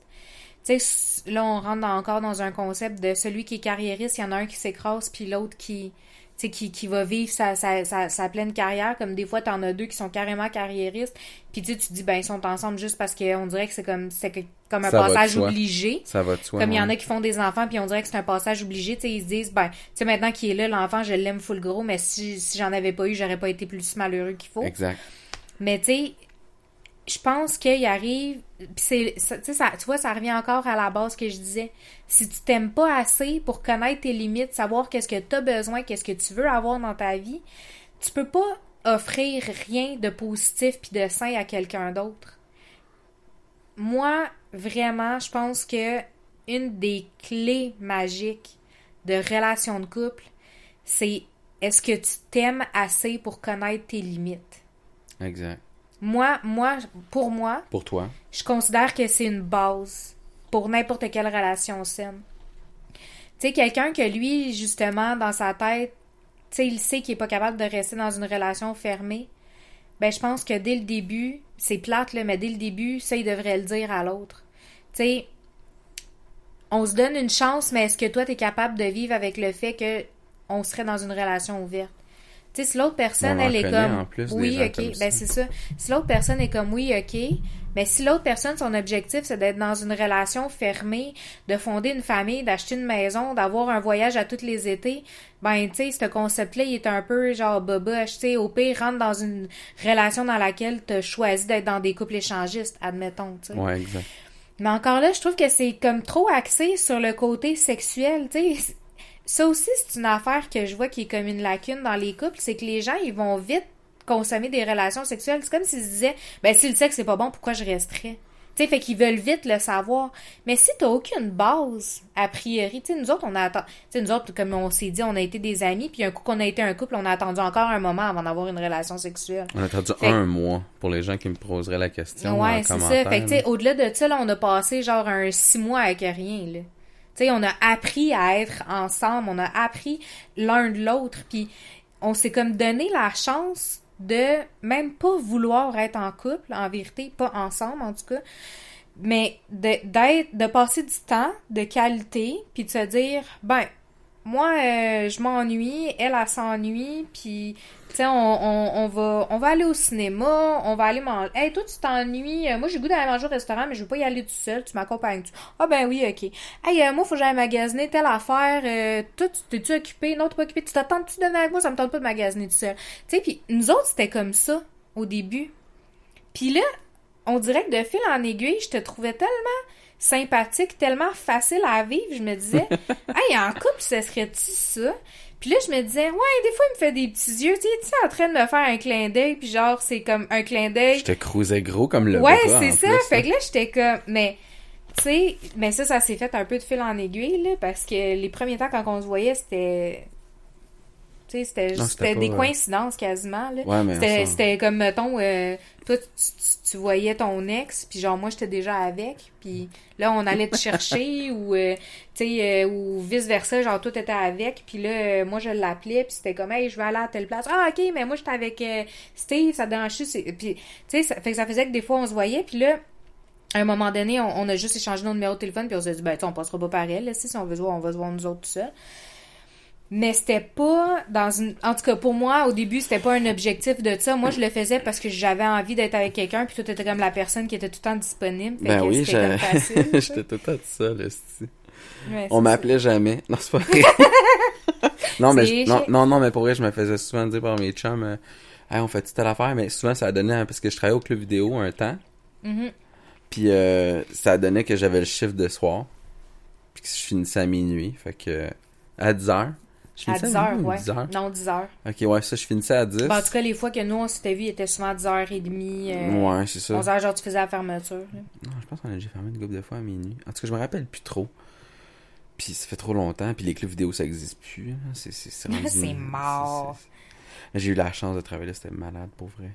Tu sais, là, on rentre encore dans un concept de celui qui est carriériste, il y en a un qui s'écrase, puis l'autre qui, tu sais, qui, qui va vivre sa, sa, sa, sa pleine carrière. Comme des fois, t'en as deux qui sont carrément carriéristes, puis tu te dis, ben, ils sont ensemble juste parce qu'on dirait que c'est comme, c'est comme un Ça passage obligé. Ça va de soi. Comme il y en a qui font des enfants, puis on dirait que c'est un passage obligé. Tu sais, ils se disent, ben, tu sais, maintenant qu'il est là, l'enfant, je l'aime full gros, mais si, si j'en avais pas eu, j'aurais pas été plus malheureux qu'il faut. Exact. Mais tu sais, je pense qu'il arrive. C'est, ça- tu vois, ça revient encore à la base que je disais. Si tu t'aimes pas assez pour connaître tes limites, savoir qu'est-ce que tu as besoin, qu'est-ce que tu veux avoir dans ta vie, tu peux pas offrir rien de positif puis de sain à quelqu'un d'autre. Moi, vraiment, je pense que une des clés magiques de relation de couple, c'est est-ce que tu t'aimes assez pour connaître tes limites? Exact. Moi, moi, pour moi, Pour toi. je considère que c'est une base pour n'importe quelle relation saine. Tu sais, quelqu'un que lui, justement, dans sa tête, tu sais, il sait qu'il est pas capable de rester dans une relation fermée, ben je pense que dès le début, c'est plate, là, mais dès le début, ça, il devrait le dire à l'autre. Tu sais, on se donne une chance, mais est-ce que toi, tu es capable de vivre avec le fait que on serait dans une relation ouverte? Tu sais, si l'autre personne, elle est comme. en plus, des oui, ok, comme ben c'est ça. Si l'autre personne est comme oui, ok, mais si l'autre personne, son objectif, c'est d'être dans une relation fermée, de fonder une famille, d'acheter une maison, d'avoir un voyage à tous les étés, ben, tu sais, ce concept-là, il est un peu genre boboche, tu sais, au pire, rentre dans une relation dans laquelle tu as choisi d'être dans des couples échangistes, admettons, tu sais. Ouais, exact. Mais encore là, je trouve que c'est comme trop axé sur le côté sexuel, tu sais. Ça aussi, c'est une affaire que je vois qui est comme une lacune dans les couples, c'est que les gens, ils vont vite consommer des relations sexuelles. C'est comme s'ils se disaient, ben si le sexe c'est pas bon, pourquoi je resterais? Tu sais, fait qu'ils veulent vite le savoir. Mais si t'as aucune base, a priori, tu sais, nous autres, on a attendu, tu sais, nous autres, comme on s'est dit, on a été des amis, puis un coup qu'on a été un couple, on a attendu encore un moment avant d'avoir une relation sexuelle. On a attendu Fait- un mois pour les gens qui me poseraient la question. Ouais, c'est ça. Fait que, tu sais, là. au-delà de ça, là, on a passé genre un six mois avec rien, là. Tu on a appris à être ensemble, on a appris l'un de l'autre, puis on s'est comme donné la chance de même pas vouloir être en couple, en vérité, pas ensemble en tout cas, mais de, d'être, de passer du temps de qualité, puis de se dire, ben, moi, euh, je m'ennuie, elle, elle s'ennuie, puis, tu sais, on, on, on, va, on va aller au cinéma, on va aller manger. Hey, toi, tu t'ennuies, euh, moi, j'ai goût d'aller manger au restaurant, mais je veux pas y aller tout seul, tu m'accompagnes-tu? Ah, ben oui, ok. Hey, euh, moi, faut que j'aille magasiner telle affaire, euh, toi, tu t'es-tu occupé? Non, t'es pas occupé, tu t'attends-tu de venir avec moi? Ça me tente pas de magasiner tout seul. Tu sais, puis nous autres, c'était comme ça, au début. Puis là, on dirait que de fil en aiguille, je te trouvais tellement sympathique, tellement facile à vivre, je me disais, hey, en couple, ce serait-tu ça? Puis là, je me disais, ouais, des fois, il me fait des petits yeux, tu sais, en train de me faire un clin d'œil, puis genre, c'est comme un clin d'œil. Je te cruisais gros comme le Ouais, c'est ça. plus, fait que là, j'étais comme, mais, tu sais, mais ça, ça s'est fait un peu de fil en aiguille, là, parce que les premiers temps, quand on se voyait, c'était. C'était des euh, coïncidences quasiment. Ouais, C'était ça- c'était comme, mettons, euh, toi, tu, tu- tu voyais ton ex, puis genre, moi, j'étais déjà avec, puis là, on allait te chercher, ou, euh, tu sais, euh, ou vice-versa, genre, toi, t'étais avec, puis là, moi, je l'appelais, puis c'était comme, hey, je vais aller à telle place. Ah, OK, mais moi, j'étais avec euh, Steve, ça te dérange Puis, tu sais, ça fait que ça faisait que des fois, on se voyait, puis là, à un moment donné, on, on a juste échangé nos numéros de téléphone, puis on s'est dit, ben, tu sais, on passera pas par elle, là, si on veut se voir, on va se voir nous autres tout seuls. Mais c'était pas dans une. En tout cas, pour moi, au début, c'était pas un objectif de ça. Moi, je le faisais parce que j'avais envie d'être avec quelqu'un, puis toi, t'étais comme la personne qui était tout le temps disponible. Fait Ben que oui, j'étais tout le temps tout seul, esti. Ouais, On m'appelait jamais. Non, c'est pas vrai. non, mais je- non, non, non, mais pour vrai, je me faisais souvent dire par mes chums, euh, hey, on fait telle affaire, mais souvent ça donnait, parce que je travaillais au club vidéo un temps. Mhm. puis euh, ça donnait que j'avais le chiffre de soir, puis que je finissais à minuit, fait que à 10 heures. Je À finissais 10 heures, ouais. 10 heures? Non, 10 heures. Ok, ouais, ça, je finissais à 10. Ben, en tout cas, les fois que nous, on s'était vu, il était souvent 10h30, euh, ouais, c'est ça. 11h, genre, tu faisais la fermeture. là. Non, je pense qu'on a déjà fermé une couple de fois à minuit. En tout cas, je me rappelle plus trop. Puis ça fait trop longtemps, puis les clubs vidéo, ça existe plus. C'est mort. J'ai eu la chance de travailler là, c'était malade pour vrai.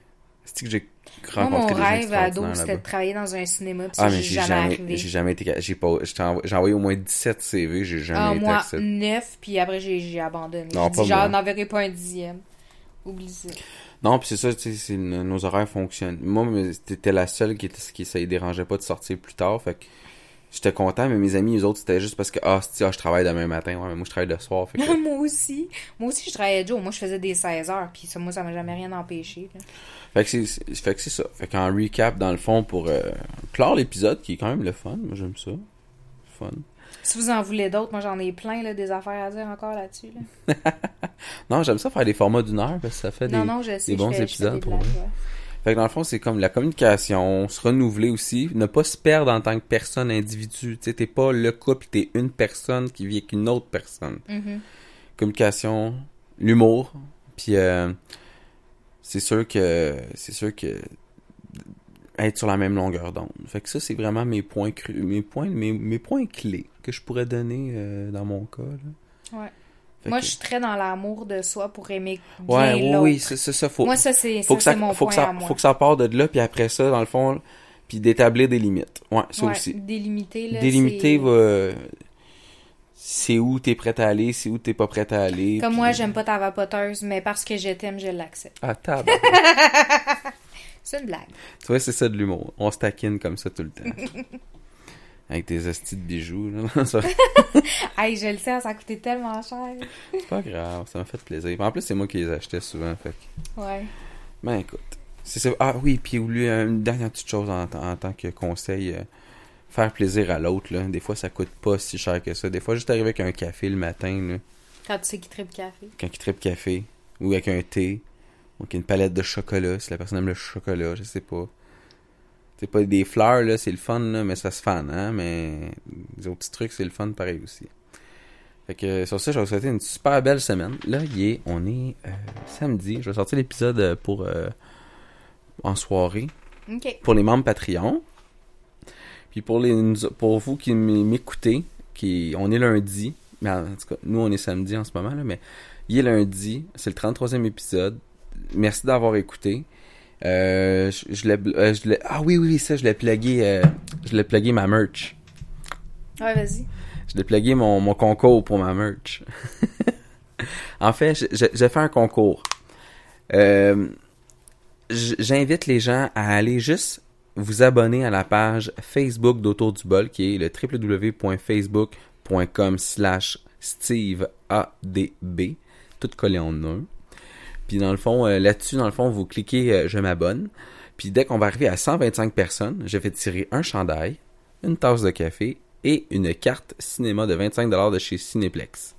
C'est que j'ai Moi, rencontré mon des gens rêve ado, extraordinaires c'était de travailler dans un cinéma, puis Ah, mais j'ai jamais, arrivé. j'ai jamais été, j'ai pas, j'ai envo- j'ai envoyé au moins 17 CV, j'ai jamais Ah, été moi, accepté. 9, puis après, j'ai j'ai abandonné. Non, pas dit, genre, moi. pas un dixième. Oublie ça. Non, puis c'est ça, tu sais, c'est- nos horaires fonctionnent. Moi, mais t'étais la seule qui, était, qui ça les dérangeait pas de sortir plus tard, fait que j'étais content, mais mes amis, eux autres, c'était juste parce que, ah, ah, je travaille demain matin, ouais, mais moi, je travaille le soir, fait que... moi aussi. Moi aussi, je travaillais Joe. Moi, je faisais des 16 heures, puis ça, moi, ça m'a jamais rien empêché. là. Fait que c'est ça. Fait qu'en recap, dans le fond, pour euh, clore l'épisode, qui est quand même le fun, moi j'aime ça. Fun. Si vous en voulez d'autres, moi, j'en ai plein, là, des affaires à dire encore là-dessus. Là. Non, j'aime ça faire des formats d'une heure parce que ça fait des. non, non, je sais. des bons je fais, je fais épisodes des pour blagues, ouais. Fait que dans le fond, c'est comme la communication, se renouveler aussi, ne pas se perdre en tant que personne individu. Tu sais, t'es pas le couple, t'es une personne qui vit avec une autre personne. Mhm. Communication, l'humour, puis euh, c'est sûr que c'est sûr que être sur la même longueur d'onde. Fait que ça, c'est vraiment mes points cru mes points, mes, mes points clés que je pourrais donner euh, dans mon cas. là. Ouais. Moi, je suis très dans l'amour de soi pour aimer bien Ouais, oui, l'autre. oui, c'est ça. Faut, Moi, ça, c'est faut que ça, mon faut point que ça, à moi. faut que ça parte de là, puis après ça, dans le fond, puis d'établir des limites. Ouais, ça Ouais, aussi. Délimiter, là, Délimiter, c'est- où t'es prêt à aller, c'est où t'es pas prêt à aller. Comme puis- moi, j'aime pas ta vapoteuse, mais parce que je t'aime, je l'accepte. Ah, tabac. C'est une blague. tu vois, c'est ça de l'humour. On se taquine comme ça tout le temps. Avec des hosties de bijoux, là. Ça- Hey, je le sais, ça a coûté tellement cher. c'est pas grave, ça m'a fait plaisir. En plus, c'est moi qui les achetais souvent, fait que... Ouais. Ben écoute, c'est ça. Ah oui, puis oublie euh, une dernière petite chose en, en tant que conseil. euh, faire plaisir à l'autre, là. Des fois, ça coûte pas si cher que ça. Des fois, juste arriver avec un café le matin, là, Quand tu sais qu'il tripe café. quand il tripe café, ou avec un thé, ou avec une palette de chocolat, si la personne aime le chocolat, je sais pas. C'est pas des fleurs, là, c'est le fun, là, mais ça se fan, hein, mais les autres petits trucs, c'est le fun pareil aussi. Fait que sur ça, je vais vous souhaiter une super belle semaine. Là, il est, on est euh, samedi. Je vais sortir l'épisode euh, pour euh, en soirée OK. pour les membres Patreon. Puis pour les pour vous qui m'écoutez, qui on est lundi, mais en tout cas, nous on est samedi en ce moment là, mais il est lundi, c'est le 33e épisode. Merci d'avoir écouté. Euh, je, je l'ai euh, je l'ai- ah oui oui oui, ça je l'ai plugué euh, je l'ai plugué ma merch. Ouais, vas-y. Je l'ai plugué mon, mon concours pour ma merch. en fait, j'ai fait un concours. J'invite les gens à aller juste vous abonner à la page Facebook d'Autour du Bol, qui est le www.facebook.com slash Steve ADB, tout collé en un. Puis dans le fond, euh, là-dessus, dans le fond, vous cliquez euh, Je m'abonne. Puis dès qu'on va arriver à 125 personnes, je vais tirer un chandail, une tasse de café et une carte cinéma de 25$ de chez Cinéplex.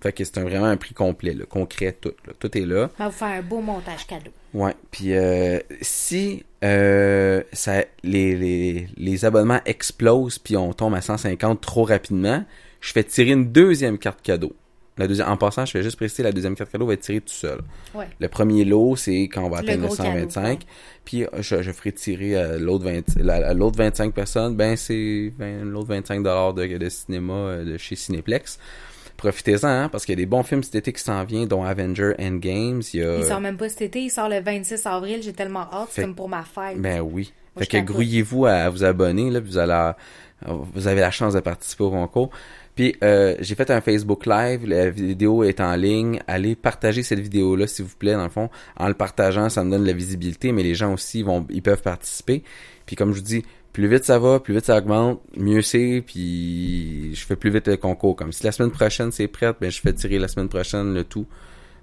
Fait que c'est un- vraiment un prix complet, là, concret, tout. là. Tout est là. On va vous faire un beau montage cadeau. Ouais. Puis euh, si euh, ça, les, les, les abonnements explosent puis on tombe à 150 trop rapidement, je fais tirer une deuxième carte cadeau. La deuxième, en passant, je vais juste préciser, la deuxième carte cadeau va être tirée tout seul. Ouais. Le premier lot, c'est quand on va atteindre le gros cadeau, 125. ouais. Puis je, je ferai tirer euh, l'autre 20 la- la- l'autre 25 personnes, ben c'est 20 l'autre 25 dollars de, de cinéma euh, de chez Cinéplex. Profitez-en, hein, parce qu'il y a des bons films cet été qui s'en viennent, dont Avenger Endgames. Il y a... Il sort même pas cet été, il sort le 26 avril. J'ai tellement hâte, c'est comme pour ma fête. Ben oui. Moi, fait que grouillez-vous à vous abonner, là, puis vous allez, vous avez la chance de participer au concours. Puis euh, j'ai fait un Facebook Live, la vidéo est en ligne. Allez partager cette vidéo-là, s'il vous plaît. Dans le fond, en le partageant, ça me donne de la visibilité, mais les gens aussi vont, ils peuvent participer. Puis comme je vous dis, plus vite ça va, plus vite ça augmente, mieux c'est. Puis je fais plus vite le concours. Comme si la semaine prochaine c'est prêt, ben je fais tirer la semaine prochaine le tout.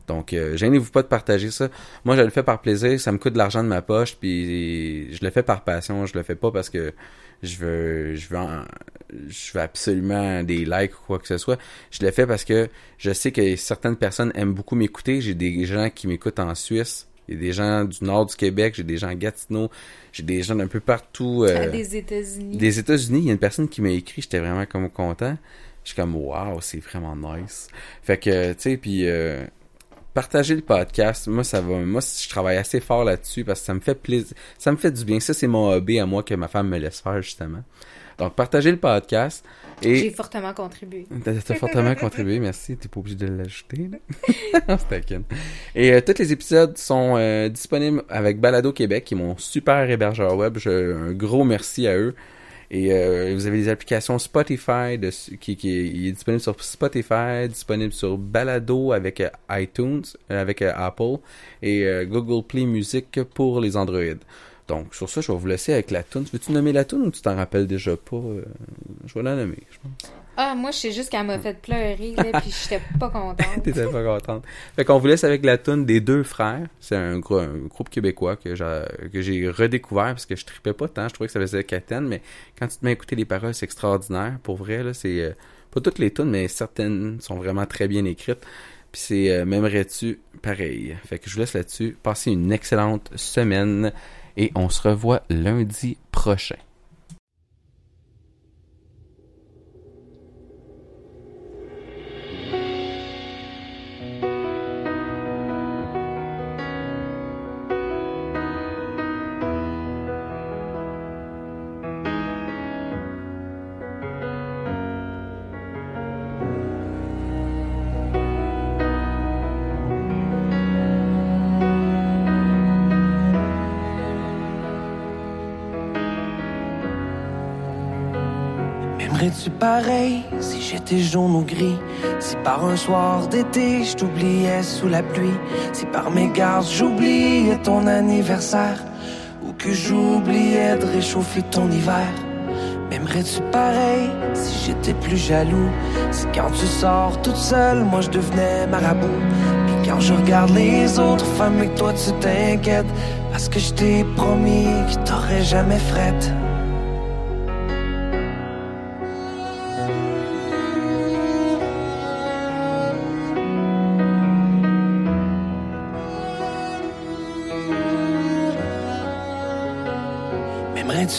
Donc, euh, gênez-vous pas de partager ça. Moi, je le fais par plaisir. Ça me coûte de l'argent de ma poche, puis je le fais par passion. Je le fais pas parce que je veux, je veux, en- je veux absolument des likes ou quoi que ce soit. Je le fais parce que je sais que certaines personnes aiment beaucoup m'écouter. J'ai des gens qui m'écoutent en Suisse. A des gens du nord du Québec. J'ai des gens à Gatineau. J'ai des gens d'un peu partout. euh, des États-Unis. des États-Unis, il y a une personne qui m'a écrit, j'étais vraiment comme content. Je suis comme waouh, c'est vraiment nice. Fait que tu sais puis euh, partager le podcast, moi ça va moi je travaille assez fort là-dessus parce que ça me fait plaisir, ça me fait du bien. Ça c'est mon hobby à moi que ma femme me laisse faire justement. Donc partager le podcast J'ai fortement contribué. T'as fortement contribué, merci. T'es pas obligé de l'ajouter. Et euh, tous les épisodes sont euh, disponibles avec Balado Québec, qui est mon super hébergeur web. Je, un gros merci à eux. Et euh, vous avez les applications Spotify de, qui, qui est, disponible sur Spotify, disponible sur Balado avec euh, iTunes, euh, avec euh, Apple et Google Play Music pour les Android. Donc sur ça, je vais vous laisser avec la tune. Veux-tu nommer la tune ou tu t'en rappelles déjà pas? Je vais la nommer. Je pense. Ah, moi, je sais juste qu'elle m'a fait pleurer, là, puis j'étais pas contente. T'étais pas contente. Fait qu'on vous laisse avec la tune des deux frères. C'est un, grou- un groupe québécois que j'ai, redécouvert parce que je tripais pas tant. Je trouvais que ça faisait catène, mais quand tu te mets à écouter les paroles, c'est extraordinaire. Pour vrai, là, c'est euh, pas toutes les tunes, mais certaines sont vraiment très bien écrites. Puis c'est euh, M'aimerais-tu pareil? Fait que je vous laisse là-dessus. Passez une excellente semaine et on se revoit lundi prochain. Si par un soir d'été je t'oubliais sous la pluie? Si par mes gardes j'oubliais ton anniversaire? Ou que j'oubliais de réchauffer ton hiver? M'aimerais-tu pareil si j'étais plus jaloux? Si quand tu sors toute seule, moi je devenais marabout? Puis quand je regarde les autres femmes et que toi tu t'inquiètes, parce que je t'ai promis que t'aurais jamais frette.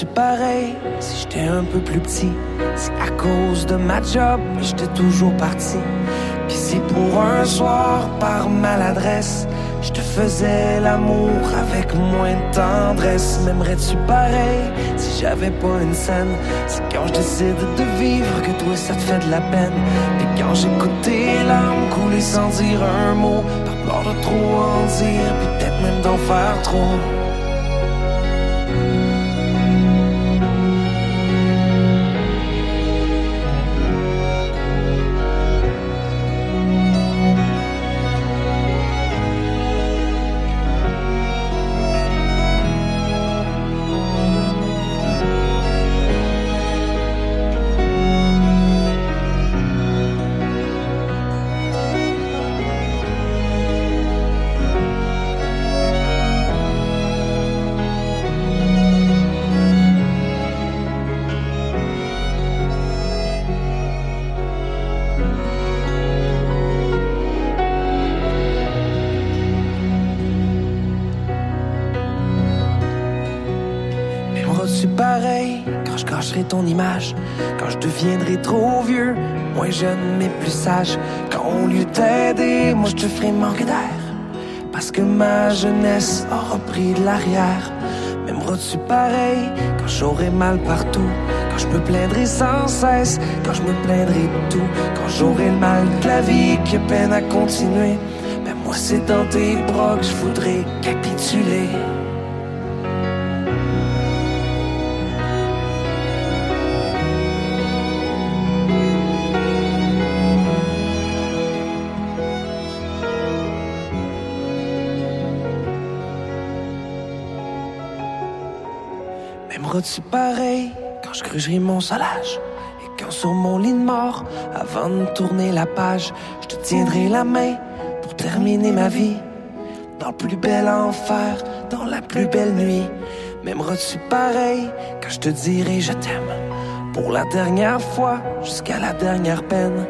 M'aimerais-tu pareil si j'étais un peu plus petit? Si à cause de ma job, j'étais toujours parti. Puis si pour un soir, par maladresse, je te faisais l'amour avec moins de tendresse. M'aimerais-tu pareil? Si j'avais pas une scène? Si quand je décide de vivre que toi ça te fait de la peine. Puis quand j'écoute tes larmes couler sans dire un mot, par peur de trop en dire, peut-être même d'en faire trop. Image? Quand je deviendrai trop vieux, moins jeune mais plus sage? Quand au lieu d'aider, moi je te ferai manquer d'air? Parce que ma jeunesse aura pris de l'arrière. M'aimeras-tu pareil quand j'aurai mal partout? Quand je me plaindrai sans cesse, quand je me plaindrai tout, quand j'aurai le mal de la vie qui peine à continuer. Ben moi c'est dans tes bras que je voudrais capituler. M'aimeras-tu pareil quand je grugerai mon solage? Et quand sur mon lit de mort, avant de tourner la page, je te tiendrai la main pour terminer ma vie. Dans le plus bel enfer, dans la plus belle nuit. M'aimeras-tu pareil quand je te dirai je t'aime? Pour la dernière fois, jusqu'à la dernière peine.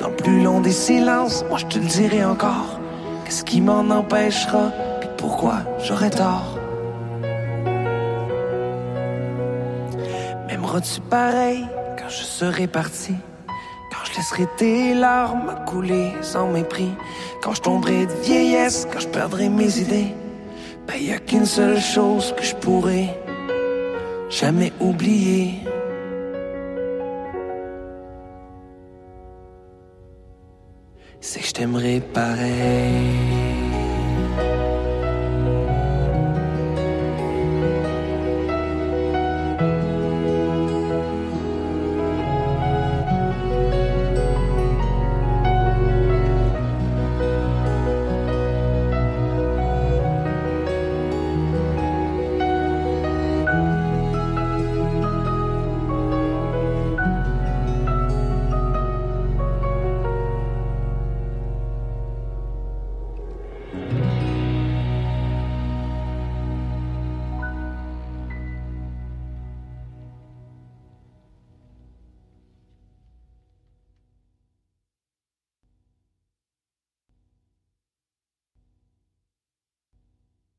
Dans le plus long des silences, moi je te le dirai encore. Qu'est-ce qui m'en empêchera? Puis pourquoi j'aurais tort? M'aimeras-tu pareil quand je serai parti? Quand je laisserai tes larmes couler sans mépris? Quand je tomberai de vieillesse, quand je perdrai mes idées? Ben y a qu'une seule chose que je pourrai jamais oublier. C'est que je t'aimerai pareil.